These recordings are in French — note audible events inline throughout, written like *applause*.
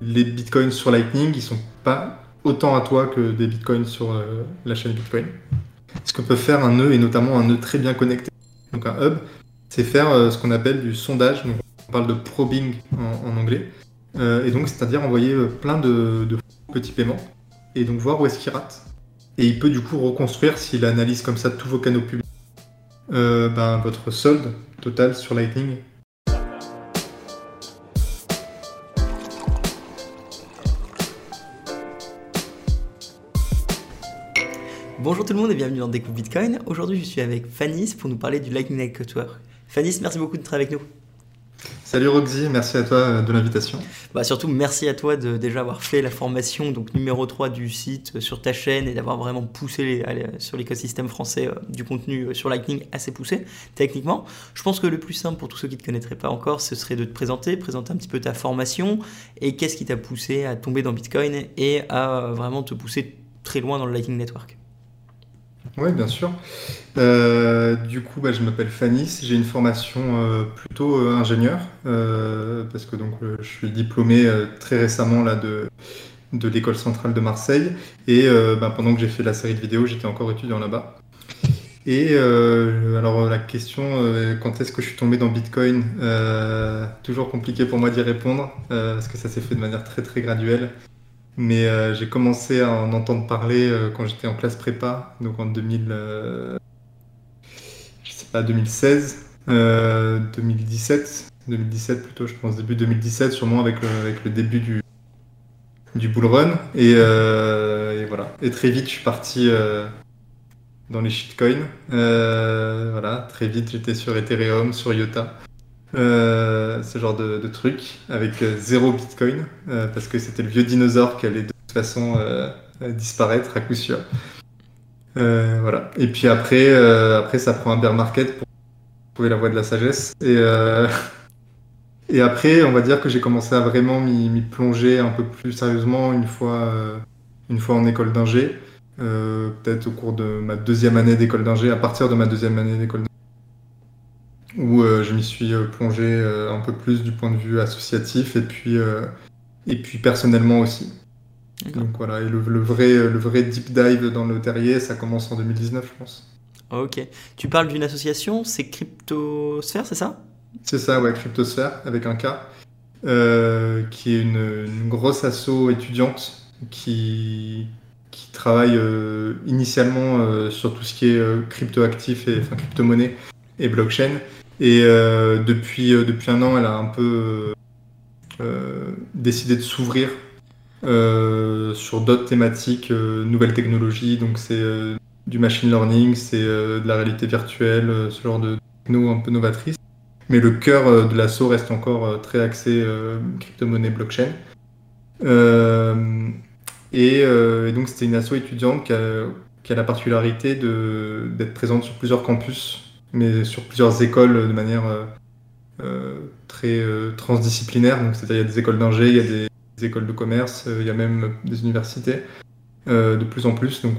les bitcoins sur Lightning, ils sont pas autant à toi que des bitcoins sur euh, la chaîne Bitcoin. Ce que peut faire un nœud, et notamment un nœud très bien connecté, donc un hub, c'est faire euh, ce qu'on appelle du sondage. On parle de probing en, anglais. Euh, et donc, c'est-à-dire envoyer plein de, de, petits paiements et donc voir où est-ce qu'il rate. Et il peut du coup reconstruire, s'il analyse comme ça tous vos canaux publics, ben, votre solde total sur Lightning Bonjour tout le monde et bienvenue dans Découpe Bitcoin. Aujourd'hui, je suis avec Fanis pour nous parler du Lightning Network. Fanis, merci beaucoup d'être avec nous. Salut Roxy, merci à toi euh, de l'invitation. Bah surtout merci à toi de déjà avoir fait la formation donc numéro 3 du site euh, sur ta chaîne et d'avoir vraiment poussé sur l'écosystème français euh, du contenu sur Lightning assez poussé techniquement. Je pense que le plus simple pour tous ceux qui ne te connaîtraient pas encore, ce serait de te présenter, présenter un petit peu ta formation et qu'est-ce qui t'a poussé à tomber dans Bitcoin et à vraiment te pousser très loin dans le Lightning Network. Oui, bien sûr. Euh, du coup, bah, je m'appelle Fanis, j'ai une formation euh, plutôt euh, ingénieur, parce que donc, je suis diplômé très récemment là, de, de l'école centrale de Marseille, et bah, pendant que j'ai fait la série de vidéos, j'étais encore étudiant là-bas. Et alors la question, quand est-ce que je suis tombé dans Bitcoin Toujours compliqué pour moi d'y répondre, parce que ça s'est fait de manière très très graduelle. Mais euh, j'ai commencé à en entendre parler euh, quand j'étais en classe prépa, donc en 2000, euh, je sais pas, 2016, 2017, 2017 plutôt, je pense début 2017, sûrement avec le, avec le début du, du bull run. Et, et, voilà. Et très vite, je suis parti dans les shitcoins. voilà, très vite, j'étais sur Ethereum, sur IOTA. Euh, ce genre de, truc avec euh, zéro bitcoin euh, parce que c'était le vieux dinosaure qui allait de toute façon disparaître à coup sûr. voilà. Et puis après, après, ça prend un bear market pour trouver la voie de la sagesse. Et, et après, on va dire que j'ai commencé à vraiment m'y plonger un peu plus sérieusement une fois, une fois en école d'ingé. Peut-être au cours de ma deuxième année d'école d'ingé, à partir de ma deuxième année d'école d'ingé où euh, je m'y suis euh, plongé euh, un peu plus du point de vue associatif et puis, et puis personnellement aussi. Donc voilà, et le, vrai, le vrai deep dive dans le terrier, ça commence en 2019, je pense. Ok. Tu parles d'une association, c'est Cryptosphère, c'est ça? C'est ça, ouais, Cryptosphère, avec un K, qui est une, grosse asso étudiante qui, qui travaille initialement sur tout ce qui est cryptoactif et enfin crypto-monnaie et blockchain, et euh, depuis, euh, depuis un an, elle a un peu euh, décidé de s'ouvrir sur d'autres thématiques, nouvelles technologies. Donc c'est du machine learning, c'est de la réalité virtuelle, ce genre de techno un peu novatrice. Mais le cœur de l'assaut reste encore très axé crypto-monnaie blockchain. Et, donc c'était une asso étudiante qui a, qui a la particularité d'être présente sur plusieurs campus mais sur plusieurs écoles de manière euh, euh, très euh, transdisciplinaire. Donc, c'est-à-dire, il y a des écoles d'ingé, il y a des, écoles de commerce, il y a même des universités. de plus en plus. Donc,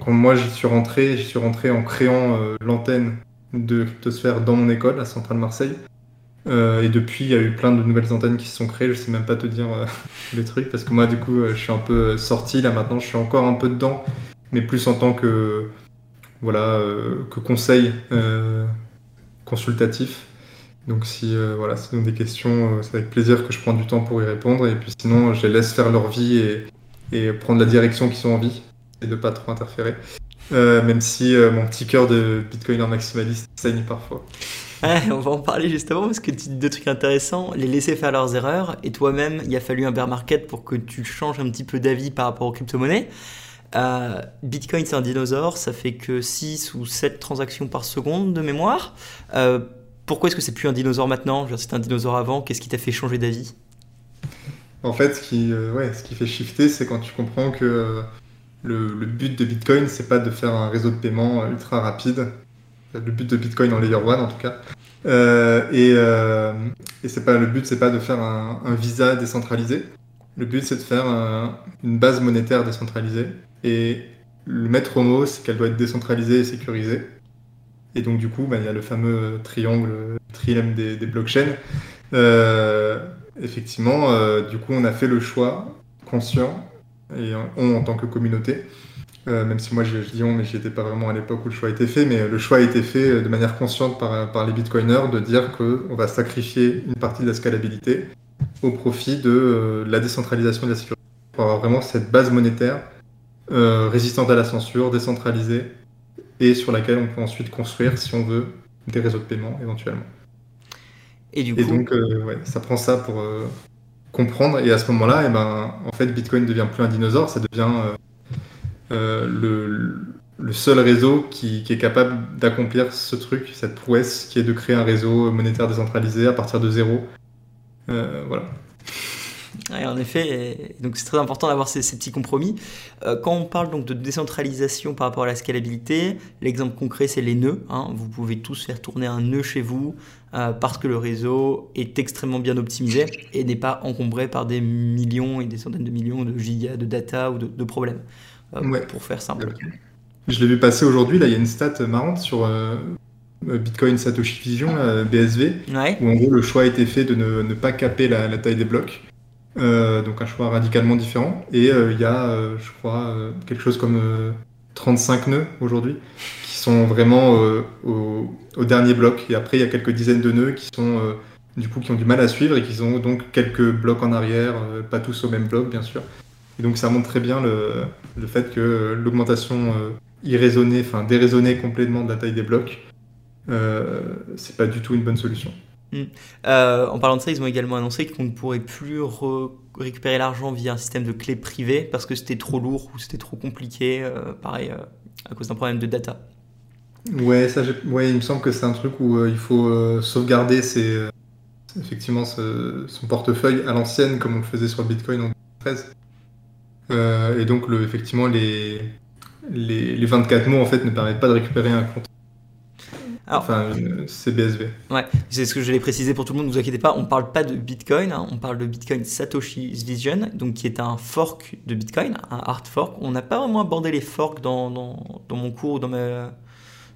quand moi j'y suis rentré, j'y suis rentré en créant l'antenne de Cryptosphère dans mon école à Centrale Marseille. et depuis, il y a eu plein de nouvelles antennes qui se sont créées. Je sais même pas te dire *laughs* les trucs parce que moi, du coup, je suis un peu sorti. Là, maintenant, je suis encore un peu dedans, mais plus en tant que voilà, euh, que conseil euh, consultatif. Donc si euh, voilà, c'est des questions, c'est avec plaisir que je prends du temps pour y répondre. Et puis sinon, je les laisse faire leur vie et, et prendre la direction qu'ils ont envie et de pas trop interférer. même si mon petit cœur de bitcoiner maximaliste saigne parfois. on va en parler justement parce que tu dis deux trucs intéressants. Les laisser faire leurs erreurs et toi-même, il a fallu un bear market pour que tu changes un petit peu d'avis par rapport aux crypto-monnaies. Euh, Bitcoin, c'est un dinosaure, ça fait que 6 ou 7 transactions par seconde de mémoire. Euh, pourquoi est-ce que c'est plus un dinosaure maintenant? C'était un dinosaure avant, qu'est-ce qui t'a fait changer d'avis? En fait, ce qui, euh, ce qui fait shifter, c'est quand tu comprends que le, but de Bitcoin, c'est pas de faire un réseau de paiement ultra rapide. Le but de Bitcoin en layer 1 en tout cas. et, c'est pas le but, c'est pas de faire un, visa décentralisé. Le but, c'est de faire une base monétaire décentralisée et le maître mot, c'est qu'elle doit être décentralisée et sécurisée. Et donc, du coup, bah, il y a le fameux triangle, trilemme des, blockchains. Euh, effectivement, du coup, on a fait le choix conscient, et on en tant que communauté, même si moi je, dis on, mais j'y étais pas vraiment à l'époque où le choix a été fait, mais le choix a été fait de manière consciente par, par les bitcoiners de dire qu'on va sacrifier une partie de la scalabilité au profit de la décentralisation de la sécurité pour avoir vraiment cette base monétaire euh, résistante à la censure, décentralisée, et sur laquelle on peut ensuite construire, si on veut, des réseaux de paiement éventuellement. Et, du coup... donc, euh, ouais, ça prend ça pour euh, comprendre, et à ce moment-là, eh ben, en fait, Bitcoin ne devient plus un dinosaure, ça devient le, le, seul réseau qui, qui est capable d'accomplir ce truc, cette prouesse, qui est de créer un réseau monétaire décentralisé à partir de zéro. Voilà en effet, donc c'est très important d'avoir ces, petits compromis. Euh, quand on parle donc de décentralisation par rapport à la scalabilité, l'exemple concret c'est les nœuds. Hein. Vous pouvez tous faire tourner un nœud chez vous euh, parce que le réseau est extrêmement bien optimisé et n'est pas encombré par des millions et des centaines de millions de gigas de data ou de, problèmes. Euh, pour faire simple. Je l'ai vu passer aujourd'hui, là il y a une stat marrante sur Bitcoin Satoshi Vision, BSV, où en gros le choix a été fait de ne, pas caper la, taille des blocs. Euh, donc un choix radicalement différent. Et euh, il y a, euh, je crois, quelque chose comme 35 nœuds aujourd'hui qui sont vraiment au, dernier bloc. Et après, il y a quelques dizaines de nœuds qui sont du coup qui ont du mal à suivre et qui ont donc quelques blocs en arrière, pas tous au même bloc bien sûr. Et donc ça montre très bien le, le fait que l'augmentation irraisonnée, enfin déraisonnée complètement de la taille des blocs, c'est pas du tout une bonne solution. Hmm. Euh, en parlant de ça, ils ont également annoncé qu'on ne pourrait plus récupérer l'argent via un système de clé privée parce que c'était trop lourd ou c'était trop compliqué, euh, pareil, euh, à cause d'un problème de data. Ouais, ça, ouais, il me semble que c'est un truc où il faut sauvegarder ses, effectivement son portefeuille à l'ancienne comme on le faisait sur le Bitcoin en 2013. et donc, le, effectivement, les, les, les 24 mots en fait ne permettent pas de récupérer un compte enfin, c'est BSV. Ouais, c'est ce que je l'ai précisé pour tout le monde, ne vous inquiétez pas, on ne parle pas de Bitcoin, hein, on parle de Bitcoin Satoshi's Vision, donc qui est un fork de Bitcoin, un hard fork. On n'a pas vraiment abordé les forks dans, dans, dans mon cours, dans ma,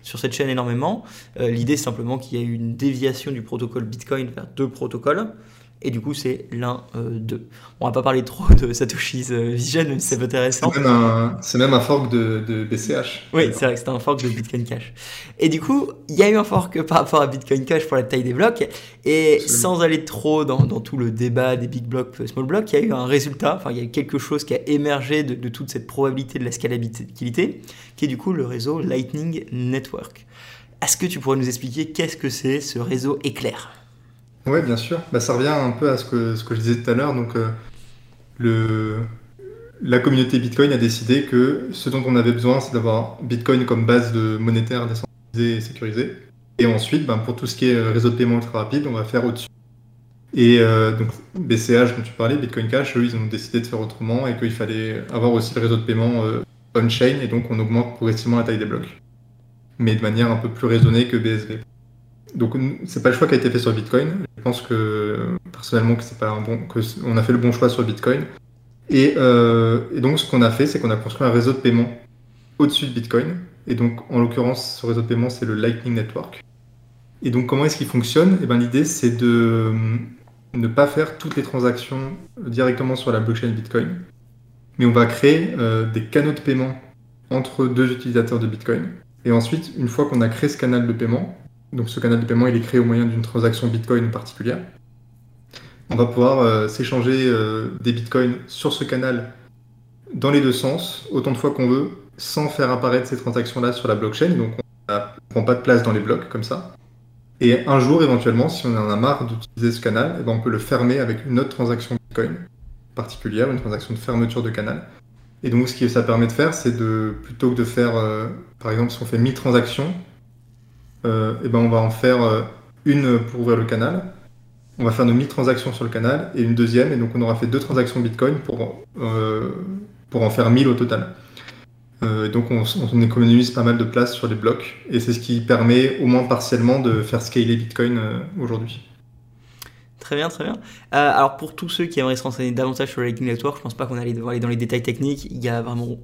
sur cette chaîne énormément. Euh, l'idée, c'est simplement qu'il y a eu une déviation du protocole Bitcoin vers deux protocoles et du coup c'est l'un euh, d'eux. On va pas parler trop de Satoshi's euh, Vision, mais c'est intéressant. C'est même, un fork de, BCH. Oui, c'est vrai que c'est un fork de Bitcoin Cash. Et du coup, il y a eu un fork *laughs* par rapport à Bitcoin Cash pour la taille des blocs, et sans aller trop dans, tout le débat des big blocks, small blocks, il y a eu un résultat, enfin il y a eu quelque chose qui a émergé de, de toute cette probabilité de la scalabilité, qui est du coup le réseau Lightning Network. Est-ce que tu pourrais nous expliquer qu'est-ce que c'est ce réseau éclair? Oui, bien sûr. Bah, ça revient un peu à ce que, ce que je disais tout à l'heure. Donc, euh, le, la communauté Bitcoin a décidé que ce dont on avait besoin, c'est d'avoir Bitcoin comme base de monétaire décentralisée et sécurisée. Et ensuite, ben, pour tout ce qui est euh, réseau de paiement ultra rapide, on va faire au-dessus. Et euh, donc, BCH dont tu parlais, Bitcoin Cash, eux, ils ont décidé de faire autrement et qu'il fallait avoir aussi le réseau de paiement on-chain et donc on augmente progressivement la taille des blocs. Mais de manière un peu plus raisonnée que BSV. Donc, c'est pas le choix qui a été fait sur Bitcoin. Je pense que personnellement on a fait le bon choix sur Bitcoin. Et, euh, et donc, ce qu'on a fait, c'est qu'on a construit un réseau de paiement au-dessus de Bitcoin. Et donc, en l'occurrence, ce réseau de paiement, c'est le Lightning Network. Et donc, comment est-ce qu'il fonctionne? Et eh ben, l'idée, c'est de euh, ne pas faire toutes les transactions directement sur la blockchain Bitcoin, mais on va créer euh, des canaux de paiement entre deux utilisateurs de Bitcoin. Et ensuite, une fois qu'on a créé ce canal de paiement, donc ce canal de paiement, il est créé au moyen d'une transaction Bitcoin particulière. On va pouvoir euh, s'échanger euh, des Bitcoins sur ce canal dans les deux sens, autant de fois qu'on veut, sans faire apparaître ces transactions-là sur la blockchain. Donc on ne prend pas de place dans les blocs comme ça. Et un jour, éventuellement, si on en a marre d'utiliser ce canal, eh ben, on peut le fermer avec une autre transaction Bitcoin particulière, une transaction de fermeture de canal. Et donc, ce que ça permet de faire, c'est de, plutôt que de faire, euh, par exemple, si on fait 1000 transactions, et euh, eh ben on va en faire euh, une pour ouvrir le canal. On va faire nos 1000 transactions sur le canal et une deuxième, et donc on aura fait deux transactions Bitcoin pour, euh, pour en faire 1000 au total. donc on, on, économise pas mal de place sur les blocs et c'est ce qui permet au moins partiellement de faire scaler Bitcoin aujourd'hui. Très bien, très bien. alors pour tous ceux qui aimeraient se renseigner davantage sur le Lightning Network, je pense pas qu'on allait devoir aller dans les détails techniques. Il y a vraiment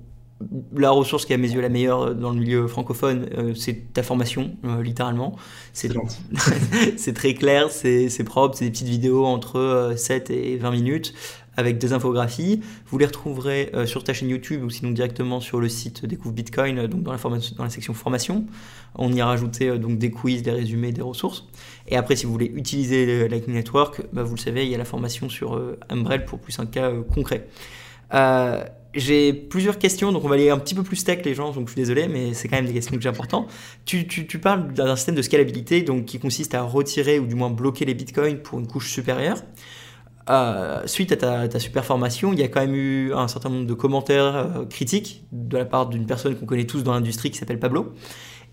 la ressource qui est à mes yeux la meilleure dans le milieu francophone, c'est ta formation, littéralement. *laughs* C'est très clair, c'est propre, c'est des petites vidéos entre 7 et 20 minutes avec des infographies. Vous les retrouverez euh, sur ta chaîne YouTube ou sinon directement sur le site Découvre Bitcoin, euh, donc dans la, dans la section formation. On y a rajouté euh, donc des quiz, des résumés, des ressources. Et après, si vous voulez utiliser le Lightning Network, bah, vous le savez, il y a la formation sur Umbrel pour plus un cas concret. J'ai plusieurs questions, donc on va aller un petit peu plus tech les gens, donc je suis désolé, mais c'est quand même des questions que j'ai importantes. Tu, parles d'un système de scalabilité donc, qui consiste à retirer ou du moins bloquer les bitcoins pour une couche supérieure. Euh, suite à ta, super formation, il y a quand même eu un certain nombre de commentaires euh, critiques de la part d'une personne qu'on connaît tous dans l'industrie qui s'appelle Pablo.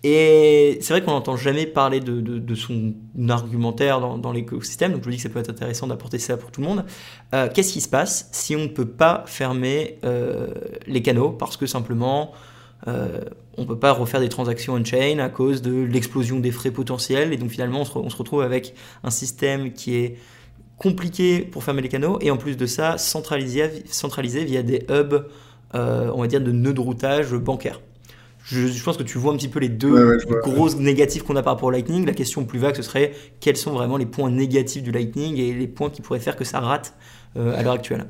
Et c'est vrai qu'on n'entend jamais parler de, son argumentaire dans, l'écosystème, donc je me dis que ça peut être intéressant d'apporter ça pour tout le monde. Euh, qu'est-ce qui se passe si on ne peut pas fermer les canaux parce que simplement on ne peut pas refaire des transactions on-chain à cause de l'explosion des frais potentiels et donc finalement on se retrouve avec un système qui est compliqué pour fermer les canaux et en plus de ça centralisé, centralisé via des hubs, euh, on va dire, de nœuds de routage bancaire. Je, pense que tu vois un petit peu les deux grosses négatifs qu'on a par rapport au Lightning. La question plus vague, ce serait quels sont vraiment les points négatifs du Lightning et les points qui pourraient faire que ça rate euh, à l'heure actuelle?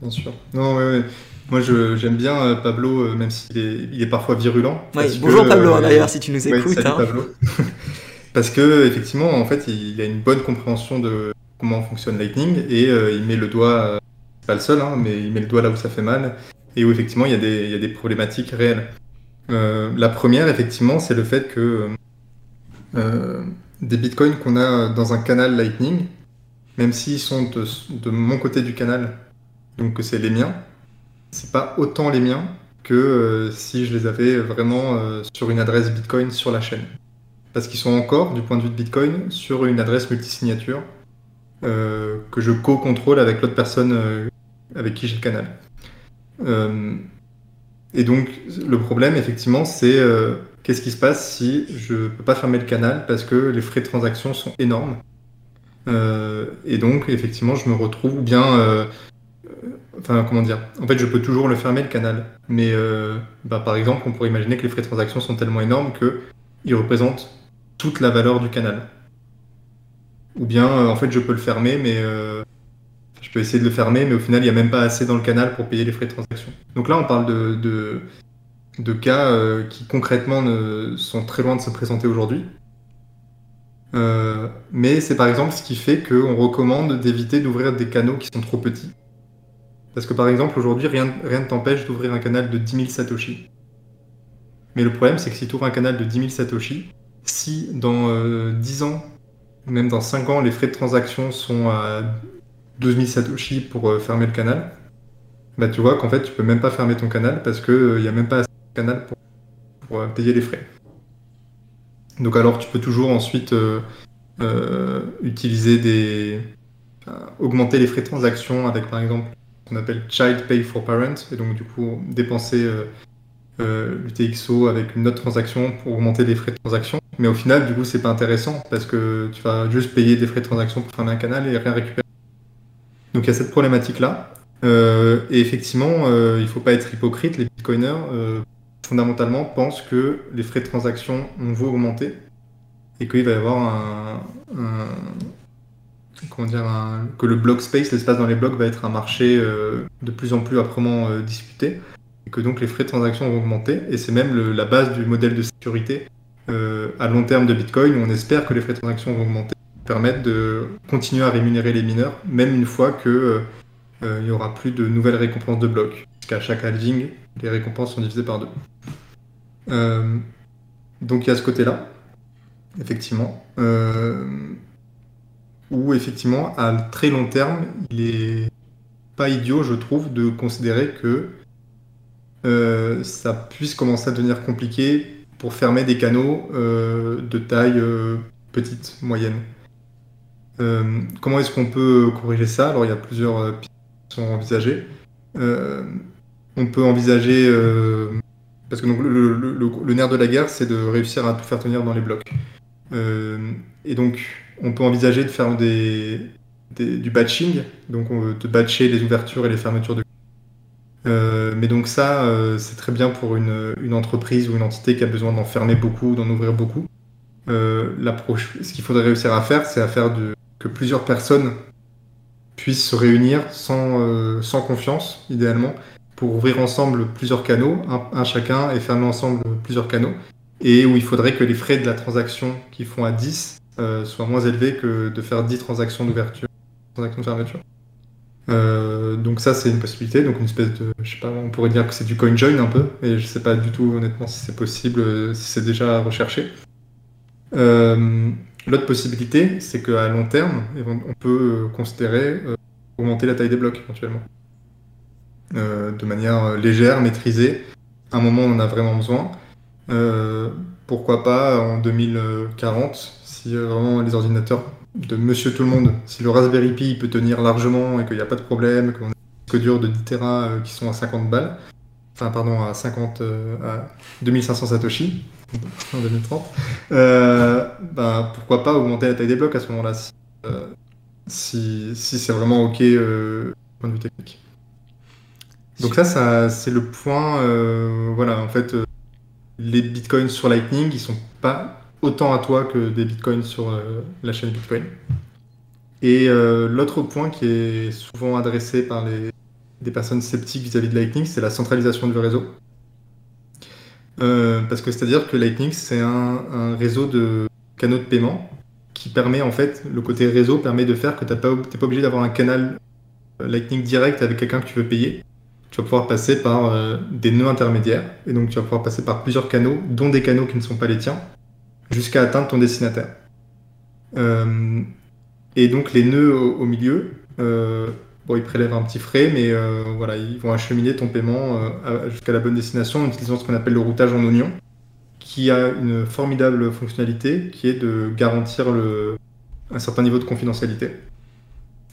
Bien sûr. Non, ouais, Moi, j'aime bien euh, Pablo, même s'il est, il est parfois virulent. bonjour Pablo, d'ailleurs, si tu nous écoutes. Salut, hein. Pablo. *laughs* parce que effectivement, en fait, il a une bonne compréhension de, comment fonctionne Lightning et euh, il met le doigt, euh, pas le seul, hein, mais il met le doigt là où ça fait mal et où effectivement il y a des, il y a des problématiques réelles. Euh, la première, effectivement, c'est le fait que des bitcoins qu'on a dans un canal Lightning, même s'ils sont de, mon côté du canal, donc que c'est les miens, c'est pas autant les miens que si je les avais vraiment sur une adresse Bitcoin sur la chaîne. Parce qu'ils sont encore, du point de vue de Bitcoin, sur une adresse multisignature euh, que je co-contrôle avec l'autre personne euh, avec qui j'ai le canal. Euh, et donc, le problème, effectivement, c'est qu'est-ce qui se passe si je ne peux pas fermer le canal parce que les frais de transaction sont énormes? et donc, effectivement, je me retrouve ou bien. enfin, comment dire? En fait, je peux toujours le fermer, le canal. Mais, bah, par exemple, on pourrait imaginer que les frais de transaction sont tellement énormes qu'ils représentent toute la valeur du canal. Ou bien, euh, en fait, je peux le fermer, mais euh, peux essayer de le fermer, mais au final, il n'y a même pas assez dans le canal pour payer les frais de transaction. Donc là, on parle de, de, cas euh, qui concrètement ne, sont très loin de se présenter aujourd'hui. mais c'est par exemple ce qui fait qu'on recommande d'éviter d'ouvrir des canaux qui sont trop petits. Parce que par exemple, aujourd'hui, rien, rien ne t'empêche d'ouvrir un canal de 10 000 Satoshi. Mais le problème, c'est que si tu ouvres un canal de 10 000 Satoshi, si dans 10 ans, même dans 5 ans, les frais de transaction sont à 12 000 Satoshi pour euh, fermer le canal, bah tu vois qu'en fait tu peux même pas fermer ton canal parce qu'il n'y euh, a même pas assez de canal pour, euh, payer les frais. Donc alors tu peux toujours ensuite utiliser des... augmenter les frais de transaction avec par exemple ce qu'on appelle Child Pay for Parent et donc du coup dépenser l'UTXO avec une autre transaction pour augmenter les frais de transaction. Mais au final, du coup, c'est pas intéressant parce que tu vas juste payer des frais de transaction pour fermer un canal et rien récupérer. Donc il y a cette problématique-là. Euh, et effectivement, euh, il ne faut pas être hypocrite. Les bitcoiners, euh, fondamentalement, pensent que les frais de transaction vont augmenter et qu'il va y avoir un, comment dire, que le block space, l'espace dans les blocs, va être un marché de plus en plus âprement disputé et que donc les frais de transaction vont augmenter. Et c'est même la base du modèle de sécurité euh, à long terme de Bitcoin, on espère que les frais de transaction vont augmenter, permettre de continuer à rémunérer les mineurs, même une fois qu'il euh, euh, il n'y aura plus de nouvelles récompenses de blocs. Parce qu'à chaque halving, les récompenses sont divisées par deux. donc il y a ce côté-là, effectivement. où effectivement, à très long terme, il est pas idiot, je trouve, de considérer que ça puisse commencer à devenir compliqué pour fermer des canaux euh, de taille euh, petite, moyenne. Euh, comment est-ce qu'on peut corriger ça? Alors il y a plusieurs pistes qui sont envisagées. on peut envisager, parce que donc, le, nerf de la guerre, c'est de réussir à tout faire tenir dans les blocs. et donc on peut envisager de faire du batching, donc de batcher les ouvertures et les fermetures de mais donc ça, c'est très bien pour une, entreprise ou une entité qui a besoin d'en fermer beaucoup, d'en ouvrir beaucoup. ce qu'il faudrait réussir à faire, c'est à faire de, que plusieurs personnes puissent se réunir sans, sans confiance, idéalement, pour ouvrir ensemble plusieurs canaux, un, chacun, et fermer ensemble plusieurs canaux, et où il faudrait que les frais de la transaction qu'ils font à 10 euh, soient moins élevés que de faire 10 transactions d'ouverture, transactions de fermeture. Euh, donc ça c'est une possibilité, donc une espèce de, je sais pas, on pourrait dire que c'est du coin join un peu, et je sais pas du tout honnêtement si c'est possible, euh, si c'est déjà recherché. L'autre possibilité, c'est qu'à long terme, on peut considérer augmenter la taille des blocs éventuellement. Euh, de manière euh, légère, maîtrisée. À un moment, on en a vraiment besoin. Euh, pourquoi pas en 2040, si vraiment les ordinateurs de monsieur tout le monde, si le Raspberry Pi peut tenir largement et qu'il n'y a pas de problème, qu'on a des disques de 10 Tera qui sont à 50 balles, enfin pardon, à 50, à 2500 Satoshi en 2030, bah, pourquoi pas augmenter la taille des blocs à ce moment-là, si, si, c'est vraiment OK point de vue technique. Donc ça, ça c'est le point. Euh, voilà, en fait, euh, les bitcoins sur Lightning, ils sont pas autant à toi que des bitcoins sur euh, la chaîne Bitcoin. Et l'autre point qui est souvent adressé par les, des personnes sceptiques vis-à-vis de Lightning, c'est la centralisation du réseau. Parce que c'est-à-dire que Lightning, c'est un, réseau de canaux de paiement qui permet, en fait, le côté réseau permet de faire que tu n'es pas, obligé d'avoir un canal Lightning direct avec quelqu'un que tu veux payer tu vas pouvoir passer par euh, des nœuds intermédiaires, et donc tu vas pouvoir passer par plusieurs canaux, dont des canaux qui ne sont pas les tiens, jusqu'à atteindre ton destinataire. Euh, et donc les nœuds au, milieu, euh, bon, ils prélèvent un petit frais, mais voilà, ils vont acheminer ton paiement jusqu'à la bonne destination en utilisant ce qu'on appelle le routage en oignon, qui a une formidable fonctionnalité qui est de garantir un certain niveau de confidentialité.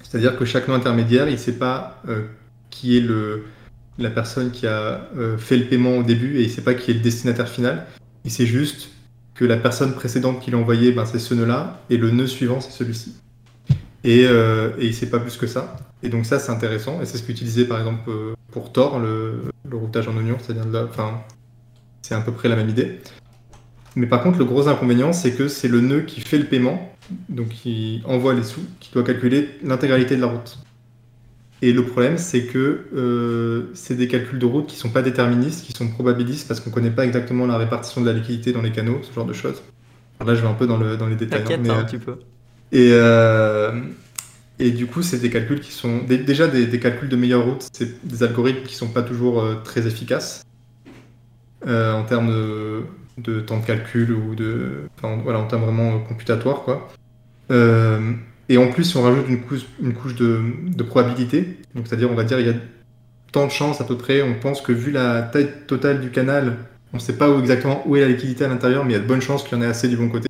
C'est-à-dire que chaque nœud intermédiaire, il ne sait pas qui est la personne qui a euh, fait le paiement au début et il ne sait pas qui est le destinataire final. Il sait juste que la personne précédente qui l'a envoyé, ben, c'est ce nœud-là, et le nœud suivant, c'est celui-ci. Euh, et il ne sait pas plus que ça. Et donc ça, c'est intéressant. Et c'est ce qu'utilisait par exemple euh, pour Tor, le, routage en oignon, c'est enfin, c'est à peu près la même idée. Mais par contre, le gros inconvénient, c'est que c'est le nœud qui fait le paiement, donc qui envoie les sous, qui doit calculer l'intégralité de la route. Et le problème, c'est que euh, c'est des calculs de route qui ne sont pas déterministes, qui sont probabilistes parce qu'on ne connaît pas exactement la répartition de la liquidité dans les canaux, ce genre de choses. Alors là, je vais un peu dans, le, dans les détails. Hein, mais, un petit peu. Et, euh, et du coup, c'est des calculs qui sont déjà des, calculs de meilleure route, c'est des algorithmes qui sont pas toujours euh, très efficaces en termes de, temps de calcul ou de, enfin, voilà, en termes vraiment computatoires, quoi. Et en plus, si on rajoute une couche, de, probabilité, donc c'est-à-dire, on va dire, il y a tant de chances à peu près, on pense que vu la taille totale du canal, on ne sait pas exactement où est la liquidité à l'intérieur, mais il y a de bonnes chances qu'il y en ait assez du bon côté.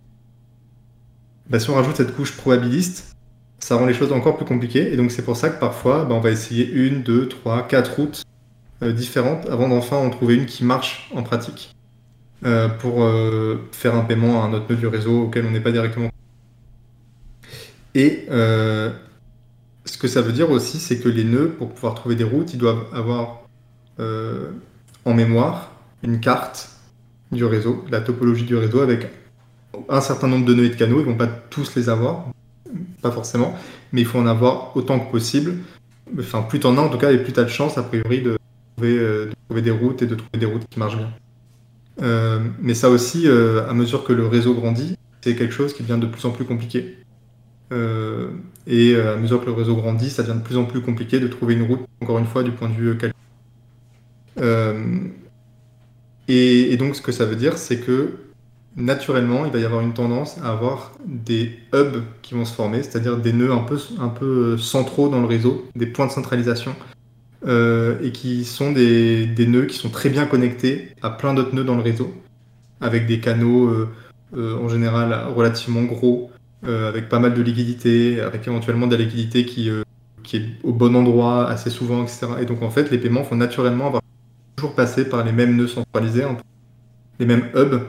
Bah, si on rajoute cette couche probabiliste, ça rend les choses encore plus compliquées. Et donc c'est pour ça que parfois, bah, on va essayer une, deux, trois, quatre routes euh, différentes avant d'enfin en trouver une qui marche en pratique euh, pour euh, faire un paiement à un autre nœud du réseau auquel on n'est pas directement et ce que ça veut dire aussi, c'est que les nœuds, pour pouvoir trouver des routes, ils doivent avoir en mémoire une carte du réseau, la topologie du réseau avec un certain nombre de nœuds et de canaux. Ils ne vont pas tous les avoir, pas forcément, mais il faut en avoir autant que possible. Enfin, plus t'en as en tout cas, et plus tu as de chance, a priori, de trouver, euh, de trouver, des routes et de trouver des routes qui marchent bien. mais ça aussi, à mesure que le réseau grandit, c'est quelque chose qui devient de plus en plus compliqué. Euh, et euh, à mesure que le réseau grandit, ça devient de plus en plus compliqué de trouver une route, encore une fois, du point de vue calcul. Euh, et, donc, ce que ça veut dire, c'est que naturellement, il va y avoir une tendance à avoir des hubs qui vont se former, c'est-à-dire des nœuds un peu, un peu centraux dans le réseau, des points de centralisation, et qui sont des, des, nœuds qui sont très bien connectés à plein d'autres nœuds dans le réseau, avec des canaux en général relativement gros, euh, avec pas mal de liquidité, avec éventuellement de la liquidité qui, euh, qui est au bon endroit assez souvent, etc. Et donc en fait, les paiements vont naturellement avoir toujours passer par les mêmes nœuds centralisés, les mêmes hubs.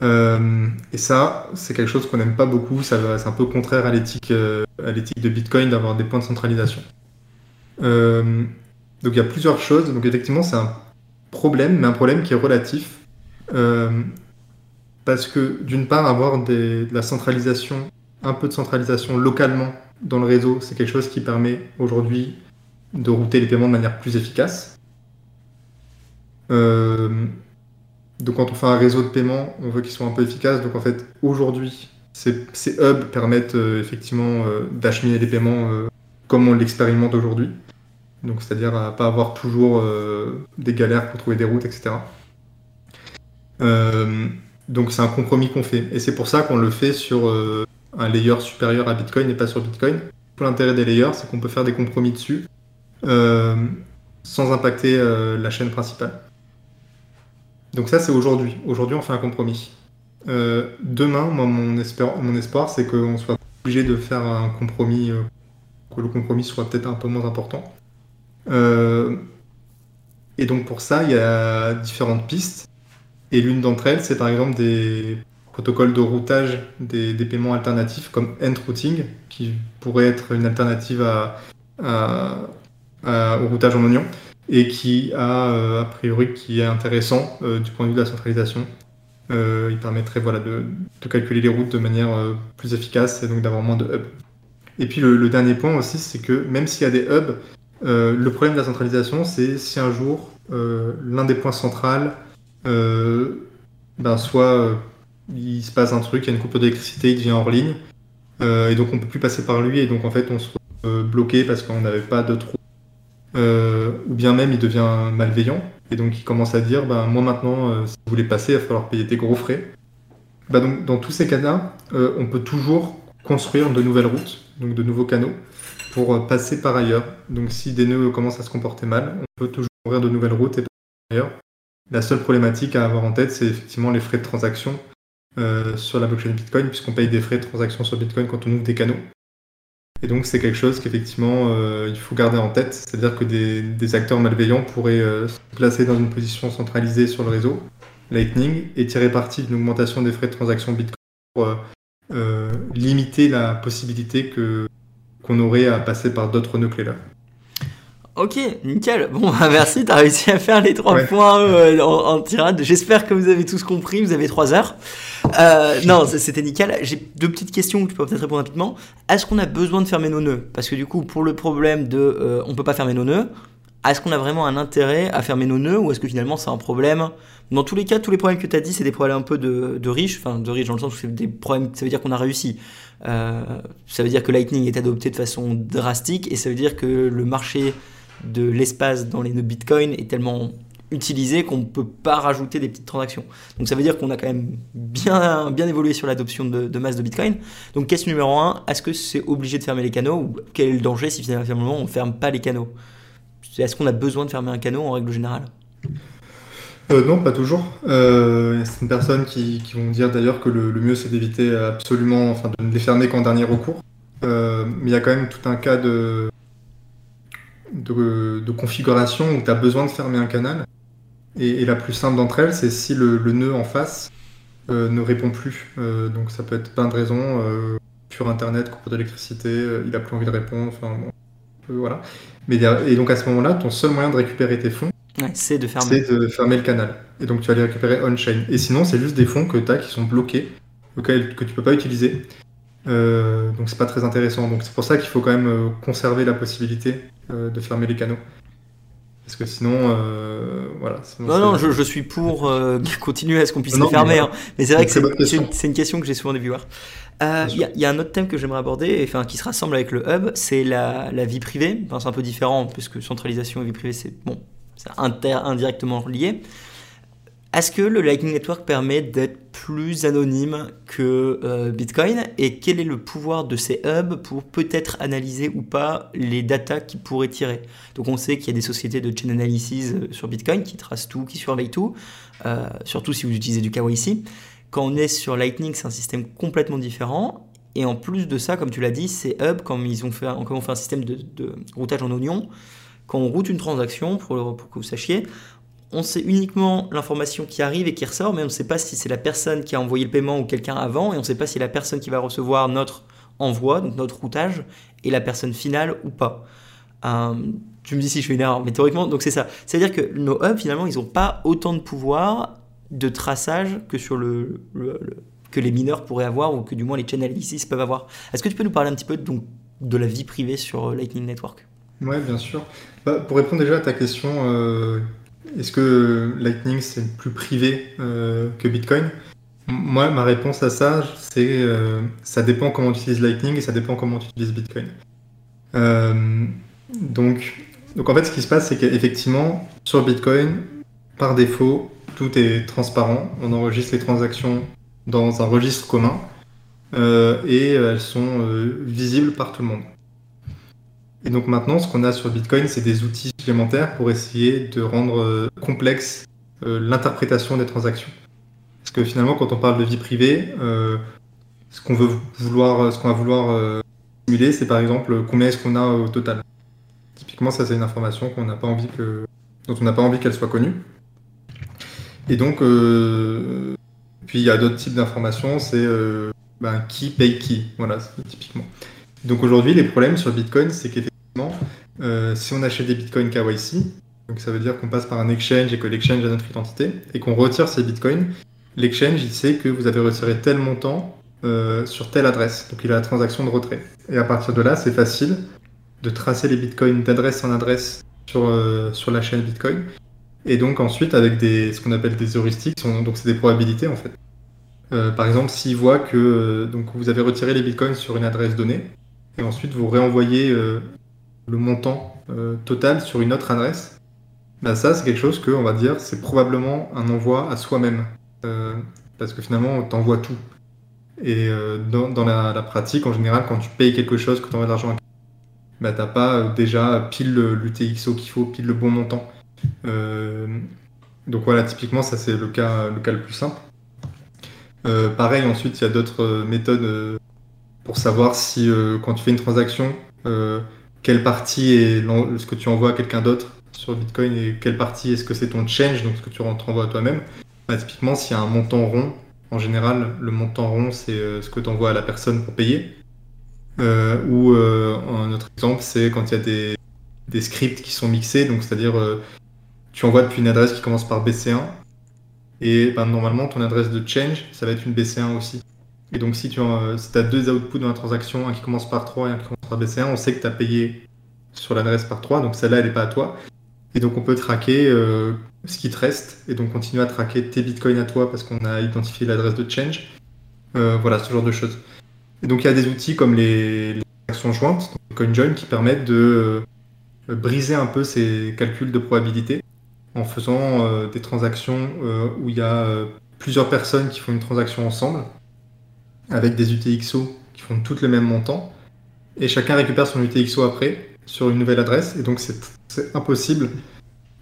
Euh, et ça, c'est quelque chose qu'on n'aime pas beaucoup. C'est un peu contraire à l'éthique, à l'éthique de Bitcoin d'avoir des points de centralisation. Donc il y a plusieurs choses. Donc effectivement, c'est un problème, mais un problème qui est relatif. Euh, parce que d'une part, avoir de la centralisation, un peu de centralisation localement dans le réseau, c'est quelque chose qui permet aujourd'hui de router les paiements de manière plus efficace. Euh, donc quand on fait un réseau de paiement, on veut qu'il soit un peu efficace. Donc en fait, aujourd'hui, ces, hubs permettent euh, effectivement d'acheminer les paiements comme on l'expérimente aujourd'hui. Donc, c'est-à-dire à pas avoir toujours euh, des galères pour trouver des routes, etc. Euh, donc, c'est un compromis qu'on fait. Et c'est pour ça qu'on le fait sur euh, un layer supérieur à Bitcoin et pas sur Bitcoin. Tout l'intérêt des layers, c'est qu'on peut faire des compromis dessus sans impacter la chaîne principale. Donc, ça, c'est aujourd'hui. Aujourd'hui, on fait un compromis. demain, moi, mon, espoir, mon espoir c'est qu'on soit obligé de faire un compromis, que le compromis soit peut-être un peu moins important. Euh, et donc pour ça, il y a différentes pistes. Et l'une d'entre elles, c'est par exemple des protocoles de routage des, paiements alternatifs comme End Routing, qui pourrait être une alternative au routage en oignon et qui a euh, a priori qui est intéressant euh, du point de vue de la centralisation. il permettrait voilà, de, calculer les routes de manière plus efficace et donc d'avoir moins de hubs. Et puis le, dernier point aussi, c'est que même s'il y a des hubs, euh, le problème de la centralisation, c'est si un jour euh, l'un des points centrales, euh, ben soit il se passe un truc, il y a une coupure d'électricité, il devient hors ligne, et donc on peut plus passer par lui, et donc en fait on se retrouve bloqué parce qu'on n'avait pas de trou, ou bien même il devient malveillant, et donc il commence à dire, ben moi maintenant, si vous voulez passer, il va falloir payer des gros frais. Ben, donc dans tous ces cas-là, on peut toujours construire de nouvelles routes, donc de nouveaux canaux pour euh, passer par ailleurs. Donc si des nœuds commencent à se comporter mal, on peut toujours ouvrir de nouvelles routes et passer par ailleurs. La seule problématique à avoir en tête, c'est effectivement les frais de transaction euh, sur la blockchain Bitcoin, puisqu'on paye des frais de transaction sur Bitcoin quand on ouvre des canaux. Et donc c'est quelque chose qu'effectivement euh, il faut garder en tête, c'est-à-dire que des, acteurs malveillants pourraient se placer dans une position centralisée sur le réseau Lightning et tirer parti d'une augmentation des frais de transaction Bitcoin pour limiter la possibilité que qu'on aurait à passer par d'autres nœuds là. Ok, nickel. Bon, bah, merci, tu as réussi à faire les trois points euh, en, tirade. J'espère que vous avez tous compris, vous avez trois heures. Euh, non, c'était nickel. J'ai deux petites questions que tu peux peut-être répondre rapidement. Est-ce qu'on a besoin de fermer nos nœuds? Parce que du coup, pour le problème de euh, on peut pas fermer nos nœuds, est-ce qu'on a vraiment un intérêt à fermer nos nœuds ou est-ce que finalement c'est un problème? Dans tous les cas, tous les problèmes que tu as dit, c'est des problèmes un peu de, riches, enfin de riches dans le sens où c'est des problèmes, ça veut dire qu'on a réussi. Euh, ça veut dire que Lightning est adopté de façon drastique et ça veut dire que le marché de l'espace dans les nœuds Bitcoin est tellement utilisé qu'on ne peut pas rajouter des petites transactions. Donc ça veut dire qu'on a quand même bien, bien évolué sur l'adoption de, masse de Bitcoin. Donc question numéro 1, est-ce que c'est obligé de fermer les canaux ou quel est le danger si finalement on ne ferme pas les canaux? Est-ce qu'on a besoin de fermer un canal en règle générale? Euh, non, pas toujours. Euh, il y a certaines personnes qui, vont dire d'ailleurs que le, mieux c'est d'éviter absolument, enfin de ne les fermer qu'en dernier recours. Euh, mais il y a quand même tout un cas de, de, configuration où tu as besoin de fermer un canal. Et, la plus simple d'entre elles, c'est si le, nœud en face ne répond plus. donc ça peut être plein de raisons. sur Internet, coupure d'électricité, il a plus envie de répondre, enfin voilà. Mais, et donc à ce moment-là, ton seul moyen de récupérer tes fonds, c'est de fermer. de fermer le canal. Et donc tu vas les récupérer on-chain. Et sinon, c'est juste des fonds que tu as qui sont bloqués, que tu peux pas utiliser. Euh, donc c'est pas très intéressant. Donc c'est pour ça qu'il faut quand même euh, conserver la possibilité euh, de fermer les canaux. Parce que sinon, voilà. non, non, je, suis pour *laughs* continuer à ce qu'on puisse les fermer. Hein. Mais, c'est vrai que c'est une, question que j'ai souvent des viewers. Il y, a un autre thème que j'aimerais aborder, enfin, qui se rassemble avec le hub, c'est la, la, vie privée. Enfin, c'est un peu différent, puisque centralisation et vie privée, c'est bon, c'est indirectement lié. Est-ce que le Lightning Network permet d'être plus anonyme que euh, Bitcoin et quel est le pouvoir de ces hubs pour peut-être analyser ou pas les datas qu'ils pourraient tirer? Donc on sait qu'il y a des sociétés de chain analysis euh, sur Bitcoin qui tracent tout, qui surveillent tout, euh, surtout si vous utilisez du KYC. Quand on est sur Lightning, c'est un système complètement différent. Et en plus de ça, comme tu l'as dit, ces hubs, comme ils ont fait, on fait un système de, routage en oignon, quand on route une transaction, pour que vous sachiez, on sait uniquement l'information qui arrive et qui ressort, mais on ne sait pas si c'est la personne qui a envoyé le paiement ou quelqu'un avant, et on ne sait pas si la personne qui va recevoir notre envoi, donc notre routage, est la personne finale ou pas. Euh, Tu me dis si je fais une erreur, mais théoriquement, donc c'est ça. C'est-à-dire que nos hubs, finalement, ils n'ont pas autant de pouvoir de traçage que sur le, que les mineurs pourraient avoir ou que du moins les channel ici peuvent avoir. Est-ce que tu peux nous parler un petit peu donc, de la vie privée sur Lightning Network? Oui, bien sûr. Bah, pour répondre déjà à ta question, euh, est-ce que Lightning c'est plus privé euh, que Bitcoin? Moi, ma réponse à ça, c'est euh, ça dépend comment tu utilises Lightning et ça dépend comment tu utilises Bitcoin. donc, donc en fait, ce qui se passe, c'est qu'effectivement, sur Bitcoin, par défaut, tout est transparent. On enregistre les transactions dans un registre commun et elles sont visibles par tout le monde. Et donc maintenant, ce qu'on a sur Bitcoin, c'est des outils pour essayer de rendre euh, complexe euh, l'interprétation des transactions. Parce que finalement, quand on parle de vie privée, euh, ce qu'on veut vouloir, ce qu'on va vouloir simuler, c'est par exemple combien est-ce qu'on a au total. Typiquement, ça c'est une information dont on n'a pas envie qu'elle soit connue. Et donc, puis il y a d'autres types d'informations, c'est ben, qui paye qui, voilà, typiquement. Donc aujourd'hui, les problèmes sur Bitcoin, c'est qu'effectivement, euh, si on achète des Bitcoins KYC, donc ça veut dire qu'on passe par un exchange et que l'exchange a notre identité, et qu'on retire ces Bitcoins, l'exchange, il sait que vous avez retiré tel montant euh, sur telle adresse. Donc il a la transaction de retrait. Et à partir de là, c'est facile de tracer les Bitcoins d'adresse en adresse sur, euh, sur la chaîne Bitcoin. Et donc ensuite, avec ce qu'on appelle des heuristiques, donc c'est des probabilités en fait. par exemple, s'il voit que donc vous avez retiré les bitcoins sur une adresse donnée, et ensuite vous réenvoyez le montant euh, total sur une autre adresse, bah ça c'est quelque chose que on va dire c'est probablement un envoi à soi-même euh, parce que finalement on t'envoie tout. Et dans, la, pratique en général quand tu payes quelque chose, que tu envoies de l'argent, bah t'as pas déjà pile l'UTXO qu'il faut, pile le bon montant. donc voilà typiquement ça c'est le cas le plus simple. pareil ensuite il y a d'autres méthodes pour savoir si euh, quand tu fais une transaction, euh, quelle partie est ce que tu envoies à quelqu'un d'autre sur Bitcoin et quelle partie est-ce que c'est ton change, donc ce que tu renvoies à toi-même. Bah, typiquement, s'il y a un montant rond, en général, le montant rond, c'est euh, ce que tu envoies à la personne pour payer. ou un autre exemple, c'est quand il y a des, scripts qui sont mixés, donc c'est-à-dire tu envoies depuis une adresse qui commence par BC1, et ben, normalement ton adresse de change, ça va être une BC1 aussi. Et donc, si tu as, as, deux outputs dans la transaction, un qui commence par 3 et un qui commence par BC1, on sait que tu as payé sur l'adresse par 3, donc celle-là, elle n'est pas à toi. Et donc, on peut traquer euh, ce qui te reste et donc continuer à traquer tes bitcoins à toi parce qu'on a identifié l'adresse de change. Euh, voilà, ce genre de choses. Et donc, il y a des outils comme les, actions jointes, donc CoinJoin, qui permettent de euh, briser un peu ces calculs de probabilité en faisant des transactions où il y a plusieurs personnes qui font une transaction ensemble avec des UTXO qui font toutes le même montant, et chacun récupère son UTXO après sur une nouvelle adresse, et donc c'est impossible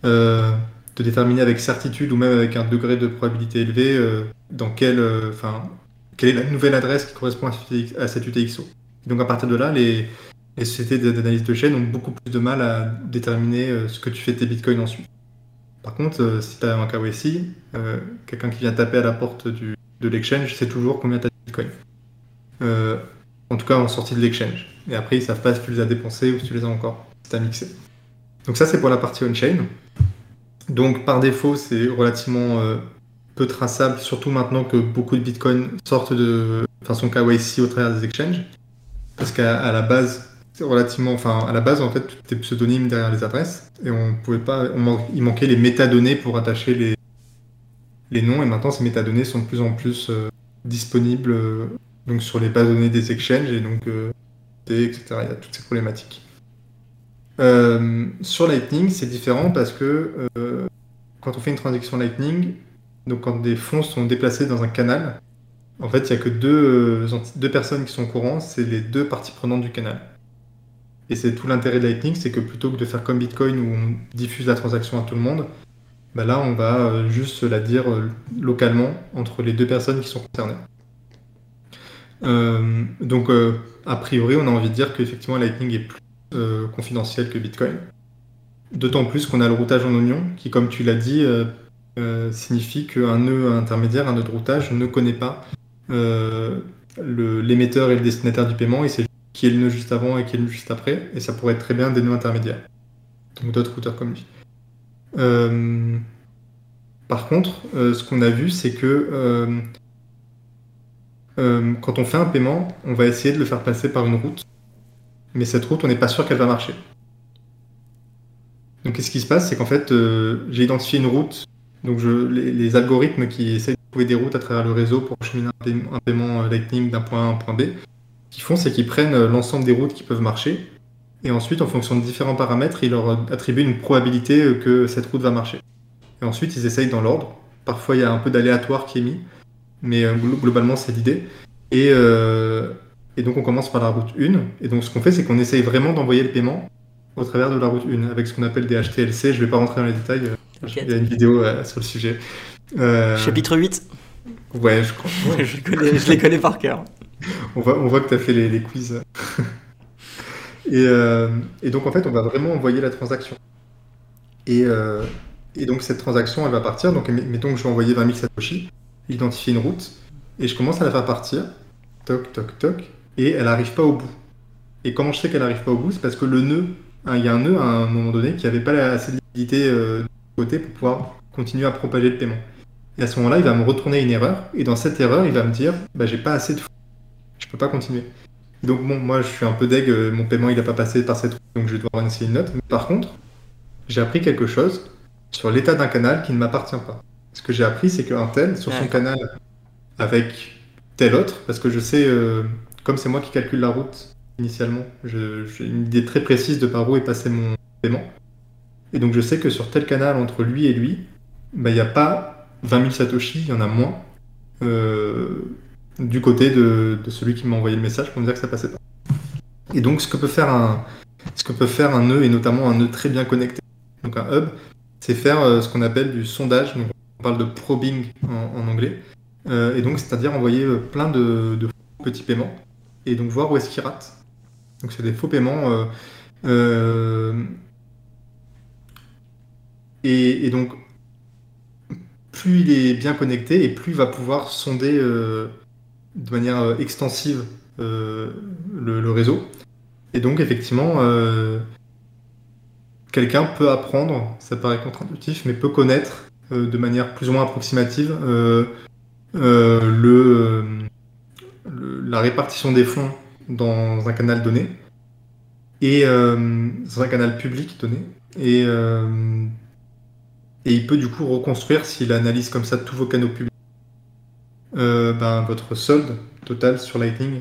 euh, de déterminer avec certitude ou même avec un degré de probabilité élevé euh, dans quelle, euh, enfin, quelle est la nouvelle adresse qui correspond à, cette UTXO. donc à partir de là, les, les sociétés d'analyse de chaîne ont beaucoup plus de mal à déterminer ce que tu fais tes bitcoins ensuite. Par contre, si tu as un KYC, quelqu'un qui vient taper à la porte du, de l'exchange sait toujours combien tu as euh, en tout cas en sortie de l'exchange. Et après, ils savent pas si tu les as dépensés ou si tu les as encore, tu as mixé. Donc ça, c'est pour la partie on-chain. Donc par défaut, c'est relativement euh, peu traçable, surtout maintenant que beaucoup de bitcoins sortent de façon KYC au travers des exchanges. Parce qu'à la base, c'est relativement, enfin à la base en fait, tout était pseudonyme derrière les adresses et on pouvait pas, il manquait les métadonnées pour attacher les, les noms et maintenant ces métadonnées sont de plus en plus euh, disponible euh, donc sur les bases données des exchanges et donc euh, etc. Il y a toutes ces problématiques. Sur Lightning, c'est différent parce que quand on fait une transaction Lightning, donc quand des fonds sont déplacés dans un canal, en fait, il n'y a que deux, deux personnes qui sont au courant, c'est les deux parties prenantes du canal. Et c'est tout l'intérêt de Lightning, c'est que plutôt que de faire comme Bitcoin où on diffuse la transaction à tout le monde, bah là, on va euh, juste la dire euh, localement entre les deux personnes qui sont concernées. Euh, donc, a priori, on a envie de dire qu'effectivement, Lightning est plus confidentiel que Bitcoin. D'autant plus qu'on a le routage en oignon, qui, comme tu l'as dit, signifie qu'un nœud intermédiaire, un nœud de routage, ne connaît pas l'émetteur et le destinataire du paiement, et c'est qui est le nœud juste avant et qui est le nœud juste après, et ça pourrait être très bien des nœuds intermédiaires. donc d'autres routeurs comme lui. Par contre, ce qu'on a vu, c'est que quand on fait un paiement, on va essayer de le faire passer par une route, mais cette route, on n'est pas sûr qu'elle va marcher. Donc, qu'est-ce qui se passe? C'est qu'en fait, j'ai identifié une route. Donc les, algorithmes qui essayent de trouver des routes à travers le réseau pour cheminer un, paiement, euh, Lightning d'un point A à un point B, ce qu'ils font, c'est qu'ils prennent euh, l'ensemble des routes qui peuvent marcher, et ensuite, en fonction de différents paramètres, ils leur attribuent une probabilité euh, que cette route va marcher. Et ensuite, ils essayent dans l'ordre. Parfois, il y a un peu d'aléatoire qui est mis, mais globalement, c'est l'idée. Et, et, donc, on commence par la route 1. Et donc, ce qu'on fait, c'est qu'on essaye vraiment d'envoyer le paiement au travers de la route 1, avec ce qu'on appelle des HTLC. Je ne vais pas rentrer dans les détails. Il y a une vidéo euh, sur le sujet. Euh, Chapitre 8 Ouais, je crois. *laughs* je, les connais par cœur. on, voit, on voit que tu as fait les, quiz. *laughs* et, euh, et, donc, en fait, on va vraiment envoyer la transaction. Et, et, donc, cette transaction, elle va partir. Donc, mettons que je vais envoyer 20 000 Satoshi, identifier une route, et je commence à la faire partir. Toc, toc, toc. Et elle n'arrive pas au bout. Et comment je sais qu'elle n'arrive pas au bout? C'est parce que le nœud, hein, il y a un nœud à un moment donné qui n'avait pas assez de liquidité côté pour pouvoir continuer à propager le paiement. Et à ce moment-là, il va me retourner une erreur, et dans cette erreur, il va me dire bah, j'ai pas assez de fonds, je peux pas continuer. Donc, bon, moi, je suis un peu deg, euh, mon paiement, il a pas passé par cette route, donc je vais devoir initier une note. Mais par contre, j'ai appris quelque chose sur l'état d'un canal qui ne m'appartient pas. Ce que j'ai appris, c'est qu'un tel, sur son canal avec tel autre, parce que je sais, euh, comme c'est moi qui calcule la route initialement, j'ai une idée très précise de par où est passé mon paiement. Et donc je sais que sur tel canal entre lui et lui, bah, il n'y a pas 20 000 Satoshi, il y en a moins euh, du côté de, celui qui m'a envoyé le message pour me dire que ça passait pas. Et donc ce que peut faire un, ce que peut faire un nœud, et notamment un nœud très bien connecté, donc un hub, c'est faire euh, ce qu'on appelle du sondage, donc on parle de probing en, anglais, euh, et donc c'est-à-dire envoyer plein de, de, petits paiements, et donc voir où est-ce qu'ils ratent. Donc c'est des faux paiements. Et, donc, plus il est bien connecté et plus il va pouvoir sonder euh, de manière euh, extensive euh, le, réseau. Et donc, effectivement, quelqu'un peut apprendre, ça paraît contre-intuitif, mais peut connaître de manière plus ou moins approximative le, la répartition des fonds dans un canal donné et dans un canal public donné. Et et il peut du coup reconstruire, s'il analyse comme ça tous vos canaux publics, euh, ben, votre solde total sur Lightning.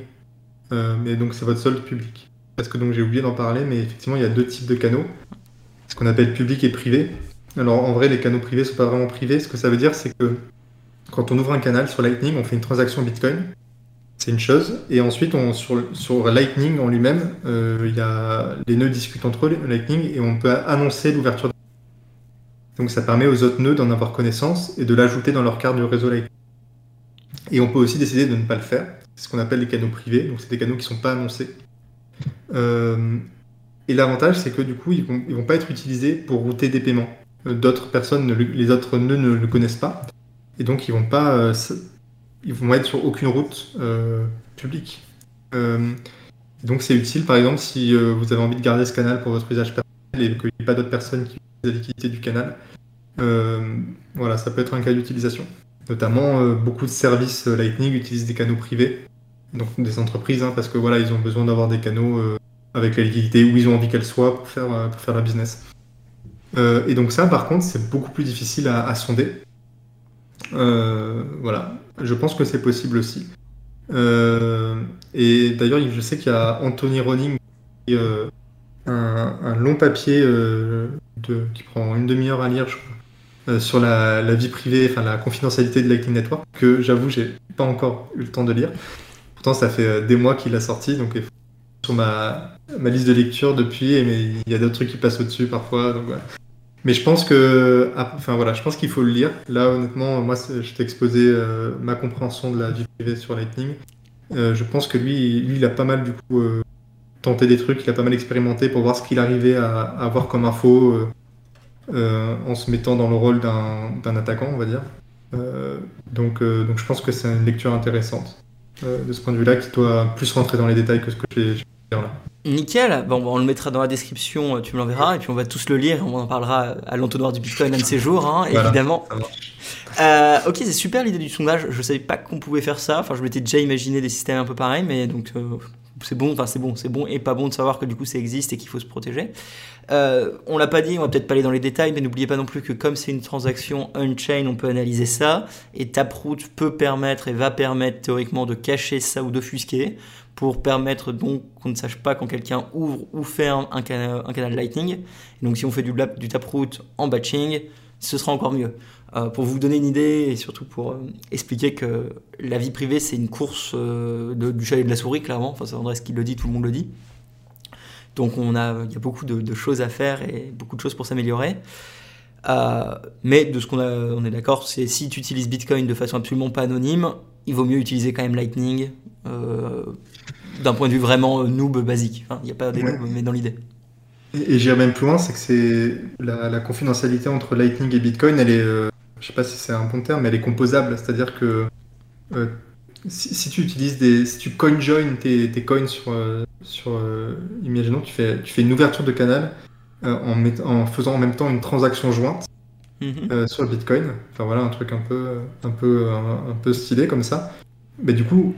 Euh, mais donc c'est votre solde public. Parce que donc j'ai oublié d'en parler, mais effectivement il y a deux types de canaux. Ce qu'on appelle public et privé. Alors en vrai les canaux privés ne sont pas vraiment privés. Ce que ça veut dire c'est que quand on ouvre un canal sur Lightning, on fait une transaction Bitcoin. C'est une chose. Et ensuite, on, sur, Lightning en lui-même, euh, les nœuds discutent entre eux, Lightning, et on peut annoncer l'ouverture donc ça permet aux autres nœuds d'en avoir connaissance et de l'ajouter dans leur carte du réseau Lightning. Et on peut aussi décider de ne pas le faire. C'est ce qu'on appelle les canaux privés. Donc c'est des canaux qui ne sont pas annoncés. Euh, et l'avantage, c'est que du coup, ils ne vont, pas être utilisés pour router des paiements. Euh, d'autres personnes, les autres nœuds ne le connaissent pas. Et donc, ils vont pas, euh, ils vont être sur aucune route publique. donc, c'est utile, par exemple, si vous avez envie de garder ce canal pour votre usage personnel et qu'il n'y ait pas d'autres personnes qui la liquidité du canal. Voilà, ça peut être un cas d'utilisation. Notamment, euh, beaucoup de services euh, Lightning utilisent des canaux privés, donc des entreprises, hein, parce que voilà, ils ont besoin d'avoir des canaux avec la liquidité où ils ont envie qu'elle soit pour faire, pour la business. et donc ça, par contre, c'est beaucoup plus difficile à, sonder. voilà, je pense que c'est possible aussi. et d'ailleurs, je sais qu'il y a Anthony Roning qui, un, long papier euh, qui prend une demi-heure à lire, je crois, euh, sur la, vie privée, enfin la confidentialité de Lightning Network, que j'avoue, j'ai pas encore eu le temps de lire. Pourtant, ça fait euh, des mois qu'il a sorti, donc sur ma, ma liste de lecture depuis, mais il y a d'autres trucs qui passent au-dessus parfois. Donc Mais je pense que, enfin voilà, je pense qu'il faut le lire. Là, honnêtement, moi, je t'ai exposé ma compréhension de la vie privée sur Lightning. je pense que lui, lui, il a pas mal du coup tenter des trucs, il a pas mal expérimenté pour voir ce qu'il arrivait à, avoir comme info euh, euh, en se mettant dans le rôle d'un attaquant, on va dire. Euh, donc, donc je pense que c'est une lecture intéressante de ce point de vue-là qui doit plus rentrer dans les détails que ce que j'ai dire là. Nickel, bon, on le mettra dans la description, tu me l'enverras, et puis on va tous le lire, et on en parlera à l'entonnoir du Bitcoin un de ces jours, hein, évidemment. Euh, ok, c'est super l'idée du sondage, je savais pas qu'on pouvait faire ça, enfin je m'étais déjà imaginé des systèmes un peu pareils, mais donc euh, c'est bon, enfin c'est bon, c'est bon et pas bon de savoir que du coup ça existe et qu'il faut se protéger. Euh, on l'a pas dit, on va peut-être pas aller dans les détails, mais n'oubliez pas non plus que comme c'est une transaction on-chain, on peut analyser ça et Taproot peut permettre et va permettre théoriquement de cacher ça ou d'offusquer pour permettre donc qu'on ne sache pas quand quelqu'un ouvre ou ferme un, canal Lightning. donc si on fait du, Taproot en batching, ce sera encore mieux. Euh, pour vous donner une idée et surtout pour euh, expliquer que la vie privée c'est une course euh, du chat et de la souris clairement, enfin c'est Andrés qui le dit, tout le monde le dit. Donc on a, il y a beaucoup de, choses à faire et beaucoup de choses pour s'améliorer. mais de ce qu'on on est d'accord, c'est si tu utilises Bitcoin de façon absolument pas anonyme, il vaut mieux utiliser quand même Lightning d'un point de vue vraiment noob basique. Il n'y a pas des noobs, mais dans l'idée. Et, j'irai même plus loin, c'est que c'est la, confidentialité entre Lightning et Bitcoin, elle est, euh, je sais pas si c'est un bon terme, mais elle est composable. C'est-à-dire que euh, si, tu utilises des, si tu coin join tes, coins sur, euh, sur imaginons, tu fais, tu fais une ouverture de canal en, en faisant en même temps une transaction jointe. Mhm. sur le Bitcoin, enfin voilà un truc un peu, un peu, un, peu stylé comme ça. Mais du coup,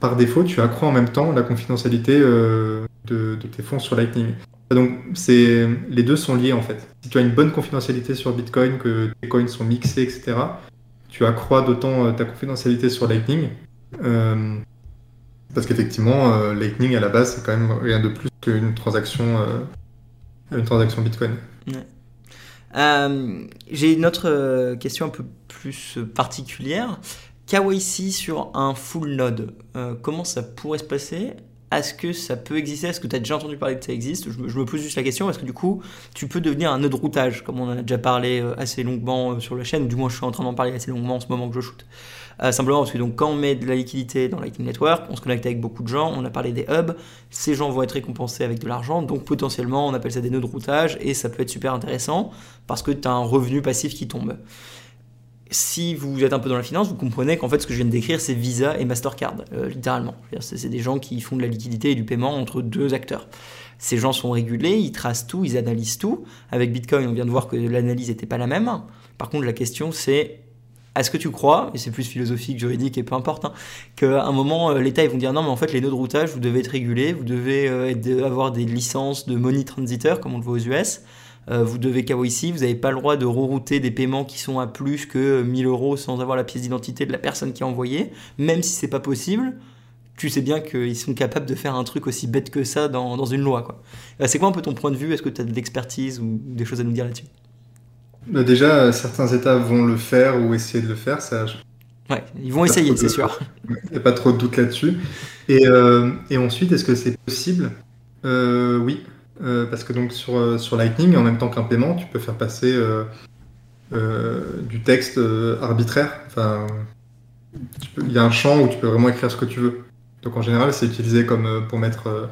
par défaut, tu accrois en même temps la confidentialité de, de, tes fonds sur Lightning. Donc, c'est les deux sont liés en fait. Si tu as une bonne confidentialité sur Bitcoin, que tes coins sont mixés, etc., tu accrois d'autant euh, ta confidentialité sur Lightning. Euh, parce qu'effectivement, euh, Lightning à la base, c'est quand même rien de plus qu'une transaction, une transaction Bitcoin. J'ai une autre question un peu plus particulière. KYC sur un full node, comment ça pourrait se passer est-ce que ça peut exister? Est-ce que tu as déjà entendu parler que ça existe? Je me, pose juste la question parce que du coup, tu peux devenir un nœud de routage, comme on en a déjà parlé euh, assez longuement euh, sur la chaîne, ou du moins je suis en train d'en parler assez longuement en ce moment que je shoot. Euh, simplement parce que donc, quand on met de la liquidité dans Lightning Network, on se connecte avec beaucoup de gens, on a parlé des hubs, ces gens vont être récompensés avec de l'argent, donc potentiellement on appelle ça des nœuds de routage et ça peut être super intéressant parce que tu as un revenu passif qui tombe si vous êtes un peu dans la finance, vous comprenez qu'en fait, ce que je viens de décrire, c'est Visa et Mastercard, euh, littéralement. C'est des gens qui font de la liquidité et du paiement entre deux acteurs. Ces gens sont régulés, ils tracent tout, ils analysent tout. Avec Bitcoin, on vient de voir que l'analyse n'était pas la même. Par contre, la question, c'est est-ce que tu crois, et c'est plus philosophique, juridique et peu importe, hein, qu'à un moment, euh, l'État, ils vont dire non, mais en fait, les nœuds de routage, vous devez être régulés, vous devez euh, avoir des licences de money transiteur, comme on le voit aux US. Euh, vous devez KYC, vous n'avez pas le droit de rerouter des paiements qui sont à plus que 1000 euros sans avoir la pièce d'identité de la personne qui a envoyé, même si c'est pas possible. Tu sais bien qu'ils sont capables de faire un truc aussi bête que ça dans, une loi. Quoi. Euh, c'est quoi un peu ton point de vue? Est-ce que tu as de l'expertise ou des choses à nous dire là-dessus? Bah, Déjà, certains États vont le faire ou essayer de le faire. Ça, Ouais, ils vont essayer, c'est sûr. *laughs* Il n'y a pas trop de doute là-dessus. Et, euh, et, ensuite, est-ce que c'est possible? Oui. Euh, parce que donc sur, euh, sur Lightning, en même temps qu'un paiement, tu peux faire passer euh, du texte arbitraire. Enfin, il y a un champ où tu peux vraiment écrire ce que tu veux. Donc en général, c'est utilisé comme pour mettre,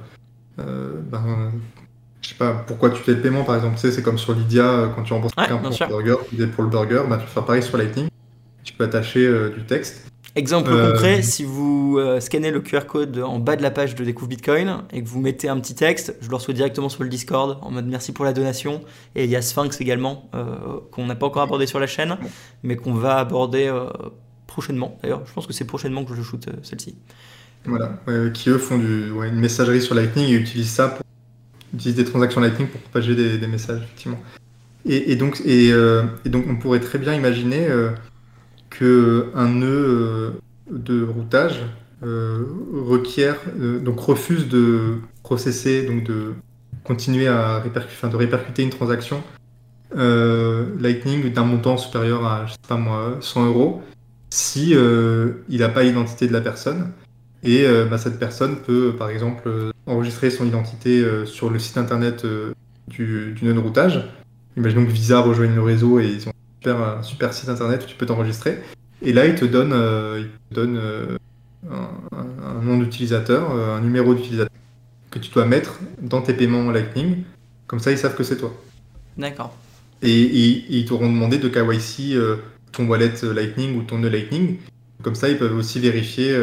ben, je sais pas, pourquoi tu fais le paiement par exemple. Tu sais, c'est comme sur Lydia quand tu rembourses quelqu'un pour le burger, pour le burger, tu peux faire pareil sur Lightning. Tu peux attacher du texte. Exemple euh, concret, si vous euh, scannez le QR code en bas de la page de Découvre Bitcoin et que vous mettez un petit texte, je le reçois directement sur le Discord en mode merci pour la donation. Et il y a Sphinx également, euh, qu'on n'a pas encore abordé sur la chaîne, mais qu'on va aborder prochainement. D'ailleurs, je pense que c'est prochainement que je shoot celle-ci. Voilà, qui eux font du, une messagerie sur Lightning et utilisent ça pour utiliser des transactions Lightning pour propager des, messages, effectivement. Et, donc, et, et, donc, on pourrait très bien imaginer qu'un nœud euh, de routage euh, requiert, euh, donc refuse de processer, donc de continuer à répercuter, une transaction Lightning d'un montant supérieur à, je sais pas moi, 100 euros, si il n'a pas l'identité de la personne. Et bah, cette personne peut, par exemple, enregistrer son identité sur le site internet du, du nœud de routage. Imaginons que Visa rejoigne le réseau et ils ont un super site internet où tu peux t'enregistrer. Et là, il te donne, euh, il donne euh, un, nom d'utilisateur, euh, un numéro d'utilisateur que tu dois mettre dans tes paiements Lightning. Comme ça, ils savent que c'est toi. D'accord. Et, ils t'auront demandé de KYC ton wallet Lightning ou ton nœud Lightning. Comme ça, ils peuvent aussi vérifier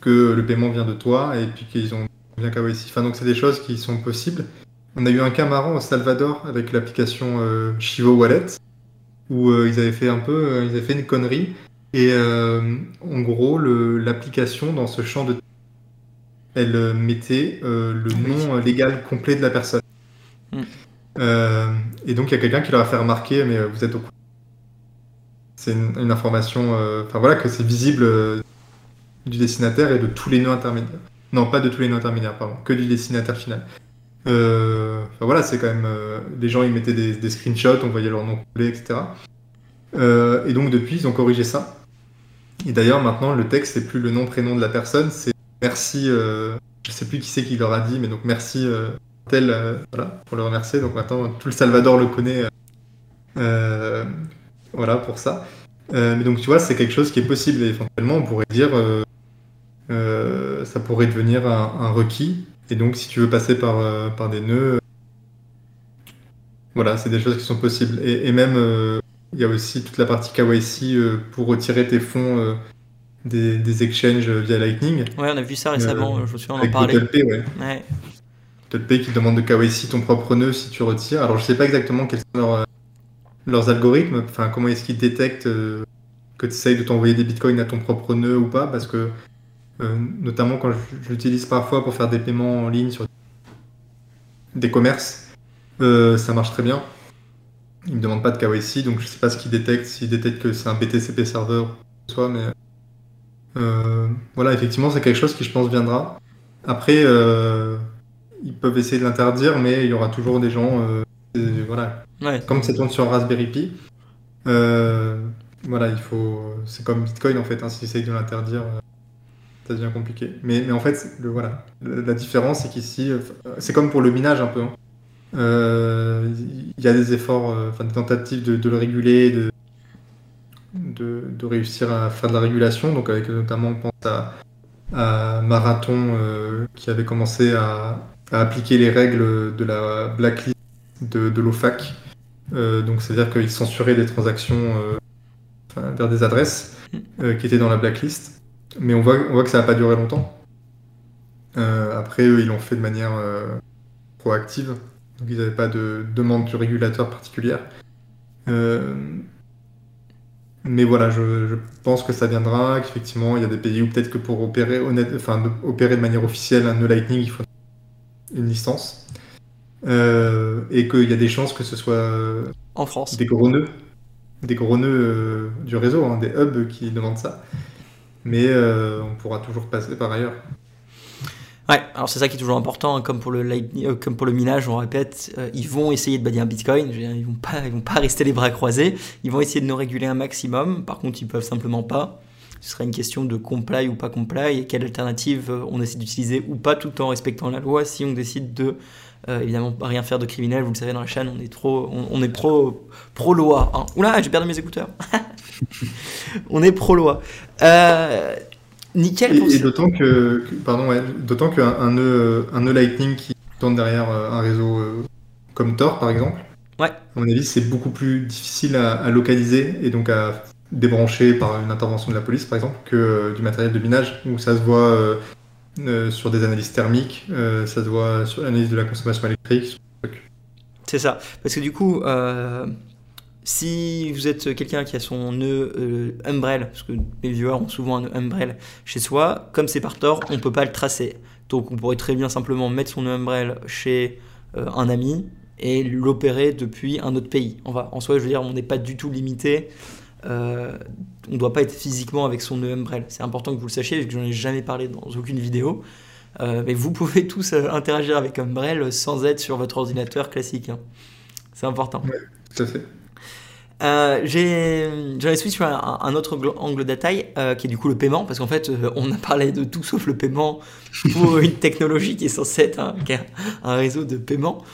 que le paiement vient de toi et puis qu'ils ont bien KYC. Enfin, donc c'est des choses qui sont possibles. On a eu un cas marrant au Salvador avec l'application euh, Chivo Wallet où euh, ils avaient fait un peu, euh, ils avaient fait une connerie et en gros l'application dans ce champ de elle mettait le nom légal complet de la personne. Mm. et donc il y a quelqu'un qui leur a fait remarquer mais vous êtes au courant. C'est une, information, enfin voilà que c'est visible du destinataire et de tous les nœuds intermédiaires. Non, pas de tous les nœuds intermédiaires, pardon, que du destinataire final. Euh, voilà, c'est quand même. Euh, les gens ils mettaient des, screenshots, on voyait leur nom complet, etc. Euh, et donc depuis, ils ont corrigé ça. Et d'ailleurs, maintenant, le texte, c'est plus le nom, prénom de la personne, c'est merci. je sais plus qui c'est qui leur a dit, mais donc merci tel, voilà, pour le remercier. Donc maintenant, tout le Salvador le connaît. voilà, pour ça. mais donc, tu vois, c'est quelque chose qui est possible. Et éventuellement, on pourrait dire. ça pourrait devenir un requis et donc, si tu veux passer par, euh, par des nœuds, voilà, c'est des choses qui sont possibles. Et, même, euh, il y a aussi toute la partie KYC euh, pour retirer tes fonds des, des, exchanges via Lightning. Ouais, on a vu ça récemment, je me souviens, en parler. Avec ouais. ouais. qui demande de KYC ton propre nœud si tu retires. Alors, je sais pas exactement quels sont leurs, leurs algorithmes, enfin, comment est-ce qu'ils détectent que tu essayes de t'envoyer des bitcoins à ton propre nœud ou pas, parce que euh, notamment quand je, l'utilise parfois pour faire des paiements en ligne sur des commerces. Euh, ça marche très bien. Il me demande pas de KYC, donc je sais pas ce qu'il détecte, s'il détecte que c'est un BTCP serveur soit, mais euh, voilà, effectivement, c'est quelque chose qui je pense viendra. Après, ils peuvent essayer de l'interdire, mais il y aura toujours des gens, voilà, comme ça tourne sur Raspberry Pi. voilà, il faut, c'est comme Bitcoin en fait, hein, s'ils essayent de l'interdire ça devient compliqué. Mais, mais en fait, le, voilà, la différence, c'est qu'ici, euh, c'est comme pour le minage un peu. Hein. Euh, il y a des efforts, euh, enfin des tentatives de, le réguler, de, de, réussir à faire de la régulation. Donc avec notamment, on pense à, Marathon qui avait commencé à, appliquer les règles de la blacklist de, de l'OFAC. donc c'est-à-dire qu'ils censuraient des transactions vers des adresses qui étaient dans la blacklist. Mais on voit, on voit que ça n'a pas duré longtemps. Euh, après, eux, ils l'ont fait de manière euh, proactive. Donc, ils n'avaient pas de demande du régulateur particulière. Euh, mais voilà, je, pense que ça viendra, qu'effectivement, il y a des pays où peut-être que pour opérer, honnête, enfin, opérer de manière officielle un nœud Lightning, il faut une licence. et qu'il y a des chances que ce soit en France. des gros nœuds, des gros nœuds du réseau, hein, des hubs qui demandent ça mais euh, on pourra toujours passer par ailleurs. Ouais, alors c'est ça qui est toujours important, hein, comme pour le euh, comme pour le minage, on répète, euh, ils vont essayer de bannir Bitcoin, ils vont pas, ils vont pas rester les bras croisés, ils vont essayer de nous réguler un maximum. Par contre, ils peuvent simplement pas. Ce sera une question de comply ou pas comply et quelle alternative on essaie d'utiliser ou pas, tout en respectant la loi. Si on décide de évidemment rien faire de criminel, vous le savez dans la chaîne, on est trop, on, est pro pro loi. Hein. Oula, j'ai perdu mes écouteurs. *laughs* on est pro-loi. Euh, nickel. Et, d'autant que, pardon, d'autant qu'un nœud, un nœud Lightning qui tourne derrière euh, un réseau euh, comme Tor, par exemple, ouais. à mon avis, c'est beaucoup plus difficile à, localiser et donc à débrancher par une intervention de la police, par exemple, que du matériel de minage où ça se voit sur des analyses thermiques, ça se sur l'analyse de la consommation électrique. C'est ça, parce que du coup, si vous êtes quelqu'un qui a son nœud euh, umbrelle, parce que les viewers ont souvent un nœud umbrelle chez soi, comme c'est par tort, on ne peut pas le tracer. Donc on pourrait très bien simplement mettre son nœud umbrelle chez euh, un ami et l'opérer depuis un autre pays. On en soi, je veux dire, on n'est pas du tout limité. Euh, on ne doit pas être physiquement avec son umbrelle. C'est important que vous le sachiez, parce que j'en ai jamais parlé dans aucune vidéo. mais vous pouvez *laughs* tous interagir avec Umbrel sans être sur votre ordinateur classique. Hein. C'est important. Oui, tout à fait. Euh, J'en switch sur un, autre angle d'attaque euh, qui est du coup le paiement, parce qu'en fait, euh, on a parlé de tout sauf le paiement pour *laughs* une technologie qui est censée être un, un réseau de paiement.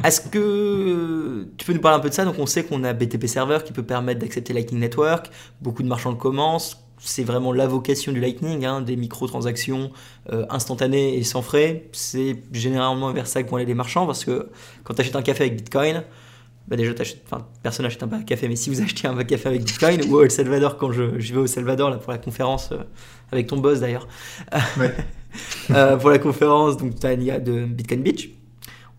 Euh, Est-ce que tu peux nous parler un peu de ça? Donc, on sait qu'on a BTP Server qui peut permettre d'accepter Lightning Network, beaucoup de marchands le commencent. C'est vraiment la vocation du Lightning, hein, des microtransactions euh, instantanées et sans frais. C'est généralement vers ça que vont aller les marchands, parce que quand tu achètes un café avec Bitcoin, bah déjà, enfin, personne n'achète un café, mais si vous achetez un café avec Bitcoin, ou au El Salvador, quand je, je, vais au Salvador là, pour la conférence, avec ton boss d'ailleurs, *laughs* pour la conférence donc, de Bitcoin Beach,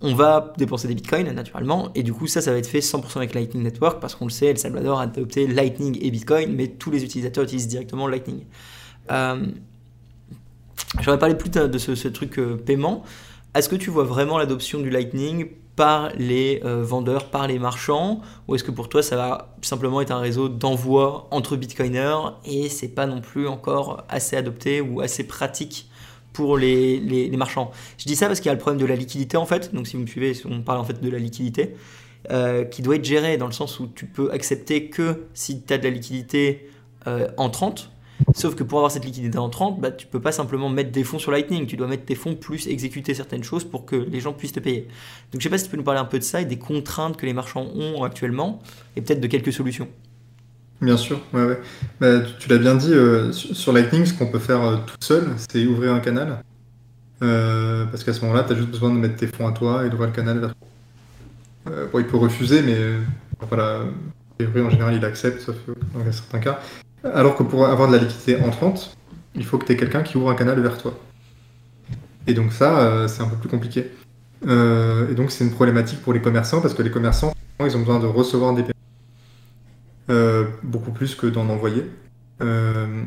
on va dépenser des bitcoins naturellement, et du coup ça, ça va être fait 100% avec Lightning Network, parce qu'on le sait, El Salvador a adopté Lightning et Bitcoin, mais tous les utilisateurs utilisent directement Lightning. Euh, J'aurais parlé plus de ce, truc euh, paiement. Est-ce que tu vois vraiment l'adoption du Lightning par les euh, vendeurs, par les marchands, ou est-ce que pour toi ça va simplement être un réseau d'envoi entre bitcoiners et c'est pas non plus encore assez adopté ou assez pratique pour les, les, marchands. Je dis ça parce qu'il y a le problème de la liquidité en fait. Donc si vous me suivez, on parle en fait de la liquidité euh, qui doit être gérée dans le sens où tu peux accepter que si tu as de la liquidité euh, entrante. Sauf que pour avoir cette liquidité entrante, bah, tu peux pas simplement mettre des fonds sur Lightning. Tu dois mettre tes fonds plus exécuter certaines choses pour que les gens puissent te payer. Donc je sais pas si tu peux nous parler un peu de ça et des contraintes que les marchands ont actuellement et peut-être de quelques solutions. Bien sûr, ouais, ouais. Bah, tu, l'as bien dit, euh, sur, Lightning, ce qu'on peut faire euh, tout seul, c'est ouvrir un canal. Euh, parce qu'à ce moment-là, tu as juste besoin de mettre tes fonds à toi et d'ouvrir le canal vers toi. bon, il peut refuser, mais voilà, en général, il accepte, sauf dans certains cas. Alors que pour avoir de la liquidité entrante, il faut que tu aies quelqu'un qui ouvre un canal vers toi. Et donc ça, c'est un peu plus compliqué. et donc c'est une problématique pour les commerçants, parce que les commerçants, ils ont besoin de recevoir des paiements beaucoup plus que d'en envoyer. Euh,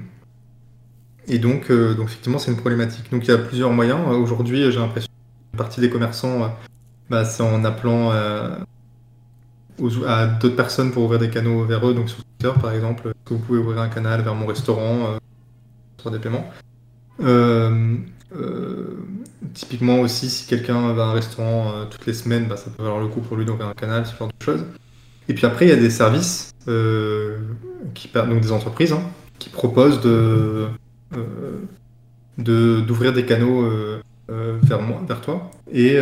et donc, euh, donc effectivement, c'est une problématique. Donc il y a plusieurs moyens. Aujourd'hui, j'ai l'impression que une partie des commerçants, bah, c'est en appelant à d'autres personnes pour ouvrir des canaux vers eux. Donc sur Twitter, par exemple, que vous pouvez ouvrir un canal vers mon restaurant sur des paiements? typiquement aussi, si quelqu'un va à un restaurant toutes les semaines, bah, ça peut valoir le coup pour lui d'ouvrir un canal, ce genre de choses. Et puis après, il y a des services, euh, qui, donc des entreprises, hein, qui proposent de, euh, d'ouvrir des canaux euh, vers moi, vers toi, et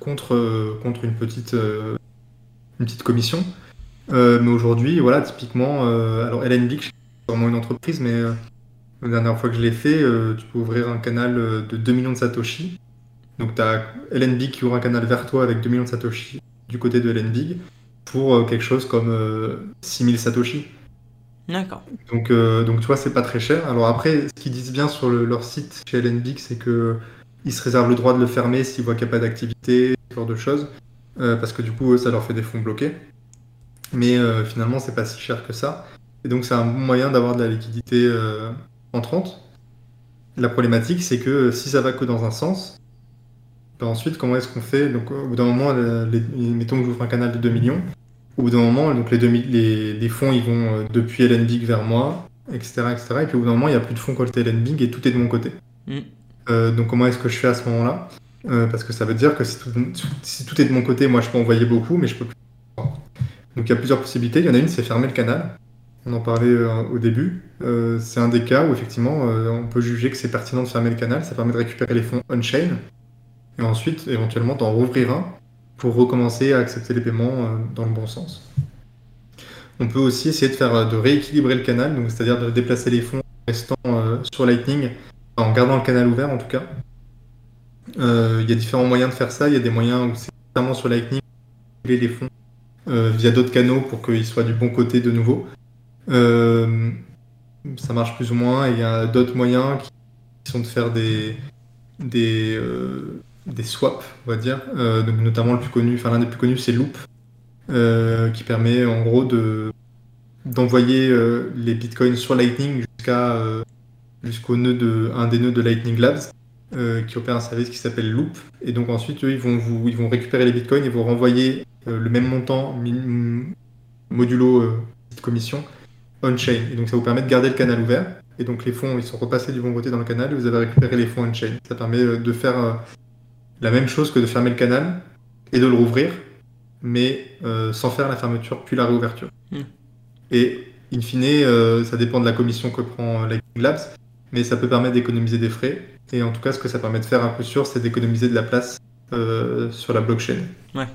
contre, contre une petite, une petite commission. mais aujourd'hui, voilà, typiquement, alors LNB, c'est vraiment une entreprise, mais la dernière fois que je l'ai fait, tu peux ouvrir un canal de 2 millions de Satoshi. Donc tu as LNB qui ouvre un canal vers toi avec 2 millions de Satoshi du côté de LNB pour euh, quelque chose comme 6000 euh, Satoshi. D'accord. Donc, euh, donc tu vois, c'est pas très cher. Alors après, ce qu'ils disent bien sur leur site chez LNBIC, c'est que ils se réservent le droit de le fermer s'ils voient qu'il n'y a pas d'activité, ce genre de choses, parce que du coup, ça leur fait des fonds bloqués. Mais finalement, c'est pas si cher que ça. Et donc, c'est un bon moyen d'avoir de la liquidité entrante. La problématique, c'est que si ça va que dans un sens, ensuite, comment est-ce qu'on fait Donc, au bout d'un moment, mettons que j'ouvre un canal de 2 millions. Au bout d'un moment, donc les, les, les, fonds ils vont euh, depuis LNBig vers moi, etc., etc. Et puis au bout d'un moment, il n'y a plus de fonds côté LNBig et tout est de mon côté. Mm. Euh, donc comment est-ce que je fais à ce moment-là? Euh, Parce que ça veut dire que si tout, si tout, est de mon côté, moi je peux envoyer beaucoup, mais je peux plus. Donc il y a plusieurs possibilités. Il y en a une, c'est fermer le canal. On en parlait au début. c'est un des cas où effectivement on peut juger que c'est pertinent de fermer le canal. Ça permet de récupérer les fonds on-chain et ensuite éventuellement d'en rouvrir un pour recommencer à accepter les paiements euh, dans le bon sens. On peut aussi essayer de faire euh, de rééquilibrer le canal, donc c'est-à-dire de déplacer les fonds en restant euh, sur Lightning, en gardant le canal ouvert en tout cas. Il y a différents moyens de faire ça. Il y a des moyens où c'est clairement sur Lightning, les fonds via d'autres canaux pour qu'ils soient du bon côté de nouveau. ça marche plus ou moins. Il y a d'autres moyens qui sont de faire des, des, des swaps, on va dire. Euh, donc notamment le plus connu, enfin l'un des plus connus, c'est Loop, euh, qui permet en gros de d'envoyer euh, les bitcoins sur Lightning jusqu'à jusqu'au nœud de un des nœuds de Lightning Labs, qui opère un service qui s'appelle Loop. Et donc ensuite, eux, ils vont vous, ils vont récupérer les bitcoins et vous renvoyer le même montant modulo commission on-chain. Et donc ça vous permet de garder le canal ouvert. Et donc les fonds, ils sont repassés du bon côté dans le canal et vous avez récupéré les fonds on-chain. Ça permet de faire la même chose que de fermer le canal et de le rouvrir, mais euh, sans faire la fermeture puis la réouverture. Hmm. Et in fine, euh, ça dépend de la commission que prend Lightning Labs, mais ça peut permettre d'économiser des frais. Et en tout cas, ce que ça permet de faire un peu sûr, c'est d'économiser de la place euh, sur la blockchain. Ouais.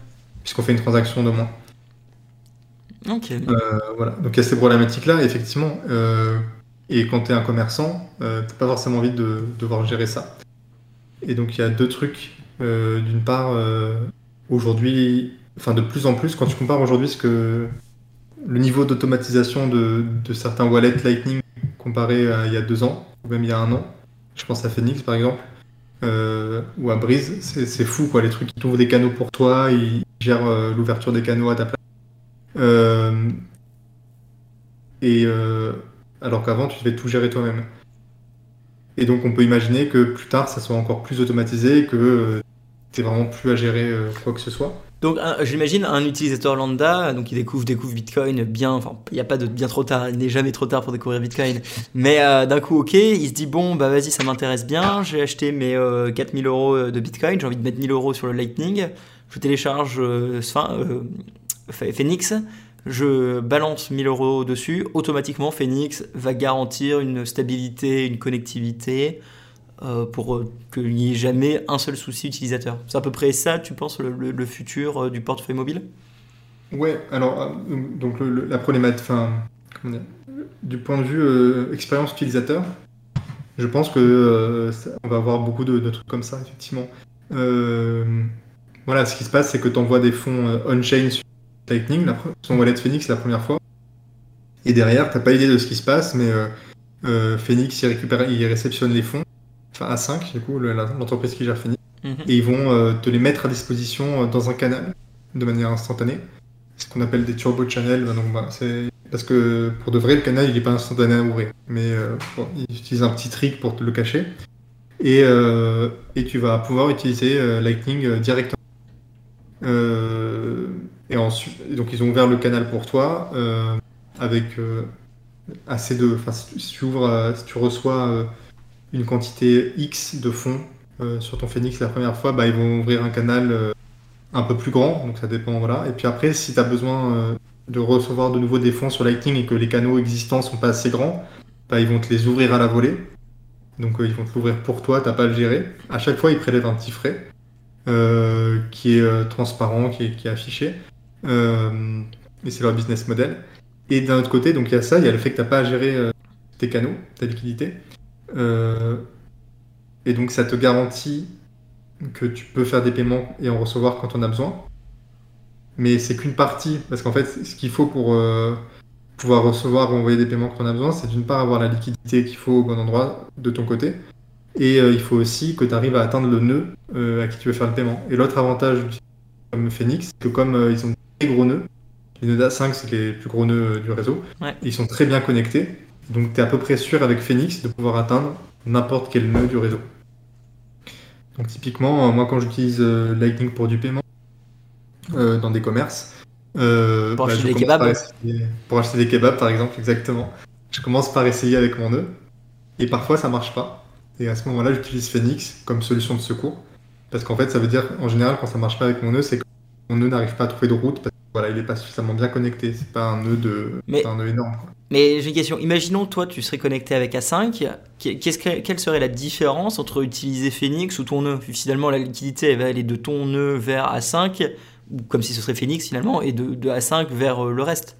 Puisqu'on fait une transaction de moins. Ok. voilà. Donc il y a ces problématiques-là, effectivement. et quand tu es un commerçant, tu n'as pas forcément envie de devoir gérer ça. Et donc il y a deux trucs euh, d'une part, euh, aujourd'hui, enfin de plus en plus, quand tu compares aujourd'hui ce que le niveau d'automatisation de, certains wallets Lightning comparé à il y a deux ans, ou même il y a un an, je pense à Phoenix par exemple, euh, ou à Breeze, c'est fou quoi, les trucs qui t'ouvrent des canaux pour toi, ils gèrent euh, l'ouverture des canaux à ta place. Euh, et alors qu'avant tu devais tout gérer toi-même. Et donc on peut imaginer que plus tard ça soit encore plus automatisé, que tu vraiment plus à gérer quoi que ce soit. Donc j'imagine un utilisateur lambda, donc il découvre, découvre Bitcoin bien, enfin il n'y a pas de bien trop tard, il n'est jamais trop tard pour découvrir Bitcoin, mais euh, d'un coup ok, il se dit bon bah vas-y ça m'intéresse bien, j'ai acheté mes 4000 euh, euros de Bitcoin, j'ai envie de mettre 1000 euros sur le Lightning, je télécharge euh, Phoenix, je balance 1000 euros dessus, automatiquement Phoenix va garantir une stabilité, une connectivité, euh, pour euh, qu'il n'y ait jamais un seul souci utilisateur. C'est à peu près ça, tu penses, le, futur euh, du portefeuille mobile? Ouais, alors, donc la problématique, du point de vue expérience utilisateur, je pense que on va avoir beaucoup de, trucs comme ça, effectivement. voilà, ce qui se passe, c'est que tu envoies des fonds on-chain sur Lightning, la, son wallet Phoenix la première fois, et derrière, tu n'as pas idée de ce qui se passe, mais Phoenix, il, récupère, il réceptionne les fonds, enfin A5 du coup, l'entreprise qui gère Phoenix, mhm. et ils vont euh, te les mettre à disposition euh, dans un canal de manière instantanée. Ce qu'on appelle des turbo channels. Donc, bah, c'est parce que pour de vrai, le canal il n'est pas instantané à ouvrir, mais euh, ils utilisent un petit trick pour te le cacher. Et, et tu vas pouvoir utiliser Lightning directement. Et ensuite, donc ils ont ouvert le canal pour toi avec assez de. Enfin, si, tu ouvres, si tu reçois une quantité X de fonds euh, sur ton Phoenix la première fois, bah, ils vont ouvrir un canal euh, un peu plus grand, donc ça dépend. Voilà. Et puis après, si tu as besoin euh, de recevoir de nouveau des fonds sur Lightning et que les canaux existants sont pas assez grands, bah, ils vont te les ouvrir à la volée. Donc ils vont te l'ouvrir pour toi, t'as pas à le gérer. À chaque fois, ils prélèvent un petit frais qui est transparent, qui est, affiché. Et c'est leur business model. Et d'un autre côté, donc il y a ça, il y a le fait que tu n'as pas à gérer tes canaux, ta liquidité. Euh, et donc ça te garantit que tu peux faire des paiements et en recevoir quand on a besoin. Mais c'est qu'une partie, parce qu'en fait, ce qu'il faut pour euh, pouvoir recevoir ou envoyer des paiements quand on a besoin, c'est d'une part avoir la liquidité qu'il faut au bon endroit de ton côté, et euh, il faut aussi que tu arrives à atteindre le nœud à qui tu veux faire le paiement. Et l'autre avantage comme Phoenix, c'est que comme ils ont gros nœuds, les nœuds A5, c'est les plus gros nœuds du réseau, ils sont très bien connectés, donc tu es à peu près sûr avec Phoenix de pouvoir atteindre n'importe quel nœud du réseau. Donc typiquement, euh, moi quand j'utilise euh, Lightning pour du paiement euh, dans des commerces, pour bah, acheter des kebabs Pour acheter des kebabs par exemple, exactement. Je commence par essayer avec mon nœud et parfois ça marche pas. Et à ce moment-là, j'utilise Phoenix comme solution de secours. Parce qu'en fait, ça veut dire, en général, quand ça marche pas avec mon nœud, c'est que mon nœud n'arrive pas à trouver de route parce que voilà, il est pas suffisamment bien connecté. C'est pas un nœud de, un nœud énorme. Mais j'ai une question. Imaginons, toi, tu serais connecté avec A5. quelle serait la différence entre utiliser Phoenix ou ton nœud? Finalement, la liquidité, elle va aller de ton nœud vers A5, comme si ce serait Phoenix finalement, et de, A5 vers euh, le reste.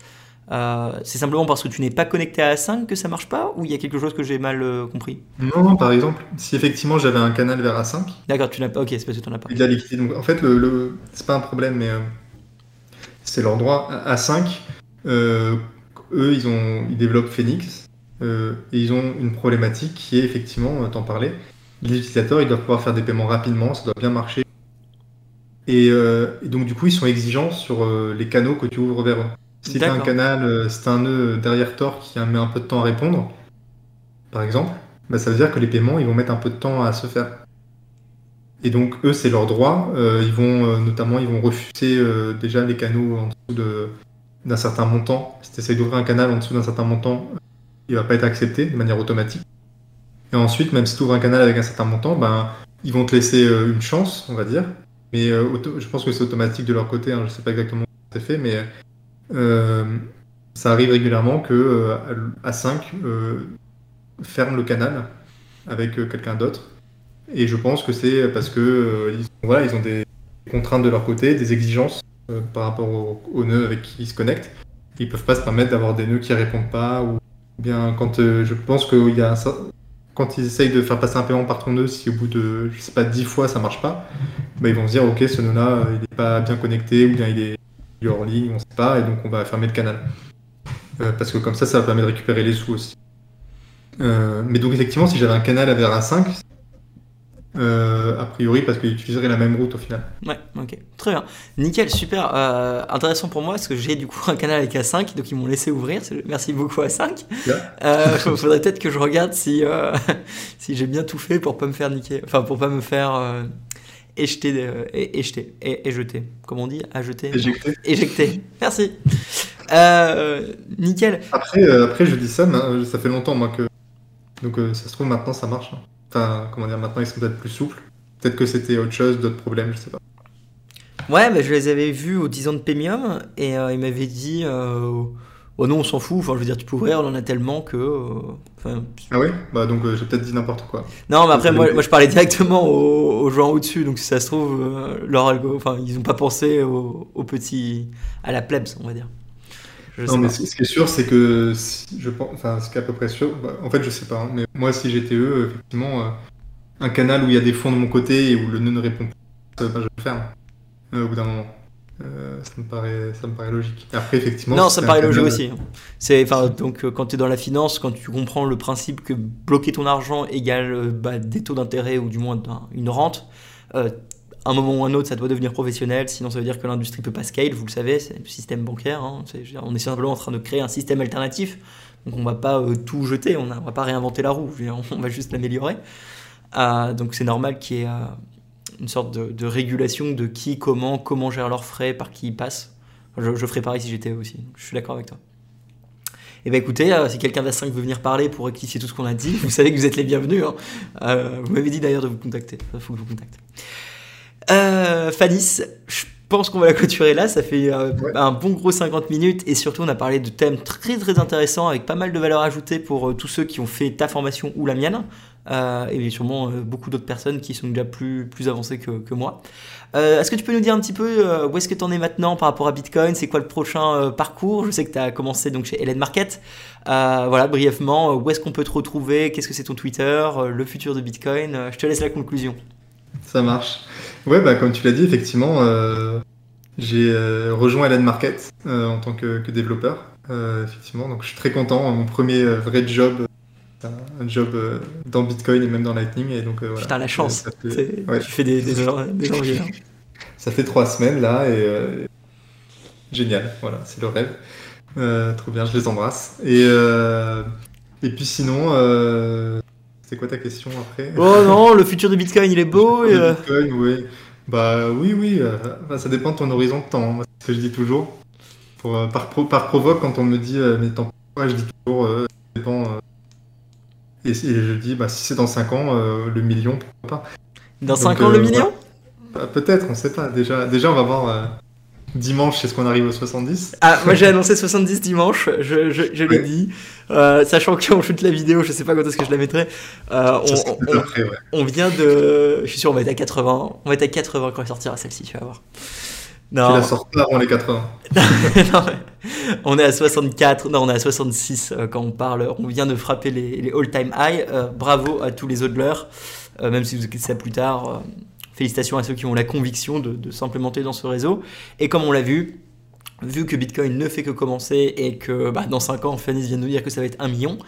Euh, c'est simplement parce que tu n'es pas connecté à A5 que ça marche pas ou il y a quelque chose que j'ai mal euh, compris? Non, non, par exemple, si effectivement j'avais un canal vers A5. D'accord, tu n'as pas. Ok, c'est parce que tu n'en as pas. la liquidité. Donc en fait, le, c'est pas un problème, mais c'est leur droit. A5, eux, ils, ont, ils développent Phoenix euh, et ils ont une problématique qui est effectivement, euh, t'en parlais, les utilisateurs, ils doivent pouvoir faire des paiements rapidement, ça doit bien marcher. Et, euh, donc, du coup, ils sont exigeants sur les canaux que tu ouvres vers eux. Si tu as un canal, si un nœud derrière Tor qui met un peu de temps à répondre, par exemple, bah, ça veut dire que les paiements, ils vont mettre un peu de temps à se faire. Et donc, eux, c'est leur droit. ils vont, notamment, ils vont refuser déjà les canaux en dessous de, d'un certain montant, si tu essayes d'ouvrir un canal en dessous d'un certain montant, il va pas être accepté de manière automatique. Et ensuite, même si tu ouvres un canal avec un certain montant, ben, ils vont te laisser euh, une chance, on va dire. Mais euh, je pense que c'est automatique de leur côté, hein, je ne sais pas exactement comment c'est fait, mais euh, ça arrive régulièrement que A5 ferme le canal avec quelqu'un d'autre. Et je pense que c'est parce que voilà, ils ont des contraintes de leur côté, des exigences euh, par rapport aux, nœuds avec qui ils se connectent. Ils peuvent pas se permettre d'avoir des nœuds qui répondent pas ou bien quand euh, je pense qu'il y a quand ils essayent de faire passer un paiement par ton nœud, si au bout de, je sais pas, 10 fois ça marche pas, bah, ils vont se dire, ok, ce nœud-là, il n'est pas bien connecté, ou bien il est, hors ligne, on sait pas, et donc on va fermer le canal. Euh, parce que comme ça, ça permet de récupérer les sous aussi. Euh, mais donc effectivement, si j'avais un canal à VRA5, euh, a priori parce qu'il utiliserait la même route au final. Ouais, ok, très bien. Nickel, super. Euh, intéressant pour moi parce que j'ai du coup un canal avec A5, donc ils m'ont laissé ouvrir. Merci beaucoup A5. Il euh, faudrait peut-être que je regarde si, *laughs* si j'ai bien tout fait pour pas me faire niquer, enfin pour pas me faire éjeter, et, et, jeter. Comment on dit? À jeter Éjecter. Éjecter. *laughs* Merci. nickel. Après, après, je dis ça, mais ça fait longtemps moi que. Donc ça se trouve maintenant ça marche. Hein. Enfin, comment dire, maintenant ils sont peut-être plus souples. Peut-être que c'était autre chose, d'autres problèmes, je sais pas. Ouais, bah, je les avais vus aux 10 ans de Premium et euh, ils m'avaient dit euh, Oh non, on s'en fout, enfin, je veux dire, tu peux ouvrir, on en a tellement que. Euh, ah oui Bah donc j'ai peut-être dit n'importe quoi. Non, mais après, moi, moi, je parlais directement aux, gens au-dessus, donc si ça se trouve, leur algo, enfin, ils n'ont pas pensé aux, petits. à la plebs, on va dire. non, mais ce qui est sûr, c'est que je pense, enfin, ce qui est à peu près sûr, bah, en fait, je sais pas, hein, mais moi, si j'étais eux, effectivement, un canal où il y a des fonds de mon côté et où le nœud ne répond pas, bah, je le ferme euh, au bout d'un moment. Euh, ça, me paraît, ça me paraît logique. Après, effectivement. Non, ça me paraît logique aussi. C'est, donc, euh, quand tu es dans la finance, quand tu comprends le principe que bloquer ton argent égale bah, des taux d'intérêt ou du moins une rente, un moment ou un autre, ça doit devenir professionnel. Sinon, ça veut dire que l'industrie peut pas scale. Vous le savez, c'est le système bancaire. Hein. on est simplement en train de créer un système alternatif. Donc, on va pas tout jeter. On ne va pas réinventer la roue. *laughs* On va juste l'améliorer. Euh, donc c'est normal qu'il y ait euh, une sorte de, régulation de qui, comment, comment gère leurs frais, par qui ils passent. Je, je ferais pareil si j'étais aussi. je suis d'accord avec toi. Eh bien écoutez, euh, si quelqu'un d'A5 veut venir parler pour rectifier tout ce qu'on a dit, vous savez que vous êtes les bienvenus. Hein. vous m'avez dit d'ailleurs de vous contacter. Il faut que je vous contacte. Fanis, je pense qu'on va la clôturer là. Ça fait un bon gros 50 minutes et surtout on a parlé de thèmes très très intéressants avec pas mal de valeur ajoutée pour tous ceux qui ont fait ta formation ou la mienne. Euh, et sûrement euh, beaucoup d'autres personnes qui sont déjà plus, plus avancées que, moi. Euh, est-ce que tu peux nous dire un petit peu où est-ce que tu en es maintenant par rapport à Bitcoin? C'est quoi le prochain parcours? Je sais que tu as commencé donc chez Hélène Market. voilà, brièvement, où est-ce qu'on peut te retrouver? Qu'est-ce que c'est ton Twitter? Le futur de Bitcoin? Je te laisse la conclusion. Ça marche. Ouais, bah, comme tu l'as dit, effectivement, j'ai rejoint Hélène Market en tant que, que développeur. effectivement, donc je suis très content. Mon premier vrai job un job euh, dans Bitcoin et même dans Lightning. Et donc, euh, voilà. Putain, la chance. Tu fais des, des, des Ça fait trois semaines là et euh, génial. Voilà, c'est le rêve. trop bien, je les embrasse. Et, et puis sinon, c'est quoi ta question après? Oh non, le futur de Bitcoin, il est beau. Et, Bitcoin, oui. Bah oui, oui. Bah, ça dépend de ton horizon de temps. Hein, c'est ce que je dis toujours. Pour, par, par provoque, quand on me dit mais tant je dis toujours ça dépend et, je dis, bah, si c'est dans 5 ans, euh, le million, pourquoi pas. Dans 5 ans, le euh, million? Bah, Peut-être, on sait pas. Déjà, déjà on va voir euh, dimanche, est-ce qu'on arrive aux 70 Ah, moi j'ai annoncé 70 dimanche, je, je, je l'ai dit. sachant qu'on shoot la vidéo, je sais pas quand est-ce que je la mettrai. on, on, vient de. Je suis sûr, on va être à 80. On va être à 80 quand elle sortira celle-ci, tu vas voir. Non. Tu la sors pas avant les 80. *laughs* non, *laughs* on est à 64, non, on est à 66 euh, quand on parle. On vient de frapper les, all-time high. Euh, bravo à tous les hodlers, euh, même si vous écoutez ça plus tard. félicitations à ceux qui ont la conviction de, s'implémenter dans ce réseau. Et comme on l'a vu, vu que Bitcoin ne fait que commencer et que bah, dans 5 ans, Fanny vient de nous dire que ça va être 1 million.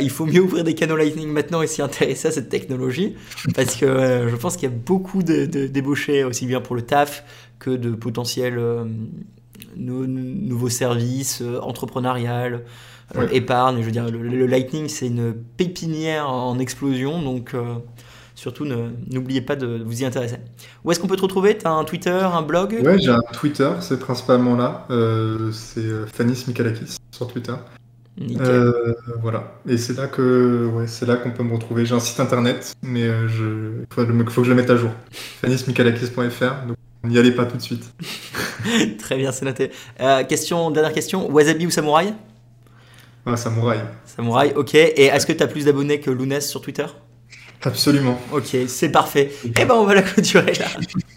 il faut mieux ouvrir des canaux Lightning maintenant et s'y intéresser à cette technologie parce que je pense qu'il y a beaucoup de, débauchés aussi bien pour le taf que de potentiels nouveaux services euh, entrepreneuriales, euh, épargne. Je veux dire, le, Lightning, c'est une pépinière en explosion, donc surtout n'oubliez pas de vous y intéresser. Où est-ce qu'on peut te retrouver? Tu as un Twitter, un blog? Ouais, j'ai un Twitter, c'est principalement là. c'est Fanis Mikalakis sur Twitter. voilà. Et c'est là que ouais, c'est là qu'on peut me retrouver. J'ai un site internet, mais je faut, faut, que je le mette à jour. fanismikalakis.fr. Donc N'y allez pas tout de suite. *laughs* Très bien, c'est noté. Euh, question, dernière question, Wasabi ou Samouraï? Ah, Samouraï. Samouraï, ok. Et est-ce que tu as plus d'abonnés que Lounès sur Twitter? Absolument. Ok, c'est parfait. Eh ben, on va la clôturer là. *laughs*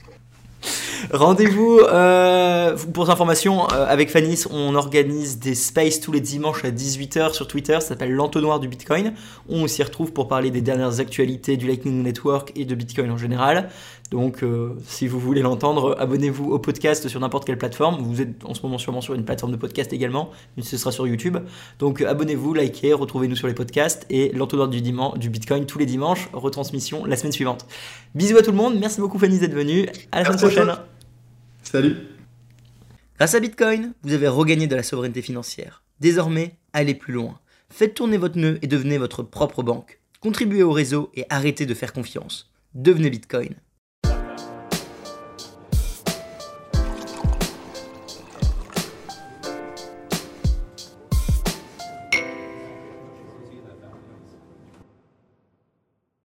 Rendez-vous euh, pour information euh, avec Fanis, on organise des spaces tous les dimanches à 18h sur Twitter, ça s'appelle l'entonnoir du Bitcoin. On s'y retrouve pour parler des dernières actualités du Lightning Network et de Bitcoin en général. Donc, euh, si vous voulez l'entendre, abonnez-vous au podcast sur n'importe quelle plateforme. Vous êtes en ce moment sûrement sur une plateforme de podcast également, mais ce sera sur YouTube. Donc, abonnez-vous, likez, retrouvez-nous sur les podcasts et l'entonnoir du, du Bitcoin tous les dimanches, retransmission la semaine suivante. Bisous à tout le monde, merci beaucoup Fanny d'être venu. À la semaine prochaine. Salut. Grâce à Bitcoin, vous avez regagné de la souveraineté financière. Désormais, allez plus loin. Faites tourner votre nœud et devenez votre propre banque. Contribuez au réseau et arrêtez de faire confiance. Devenez Bitcoin.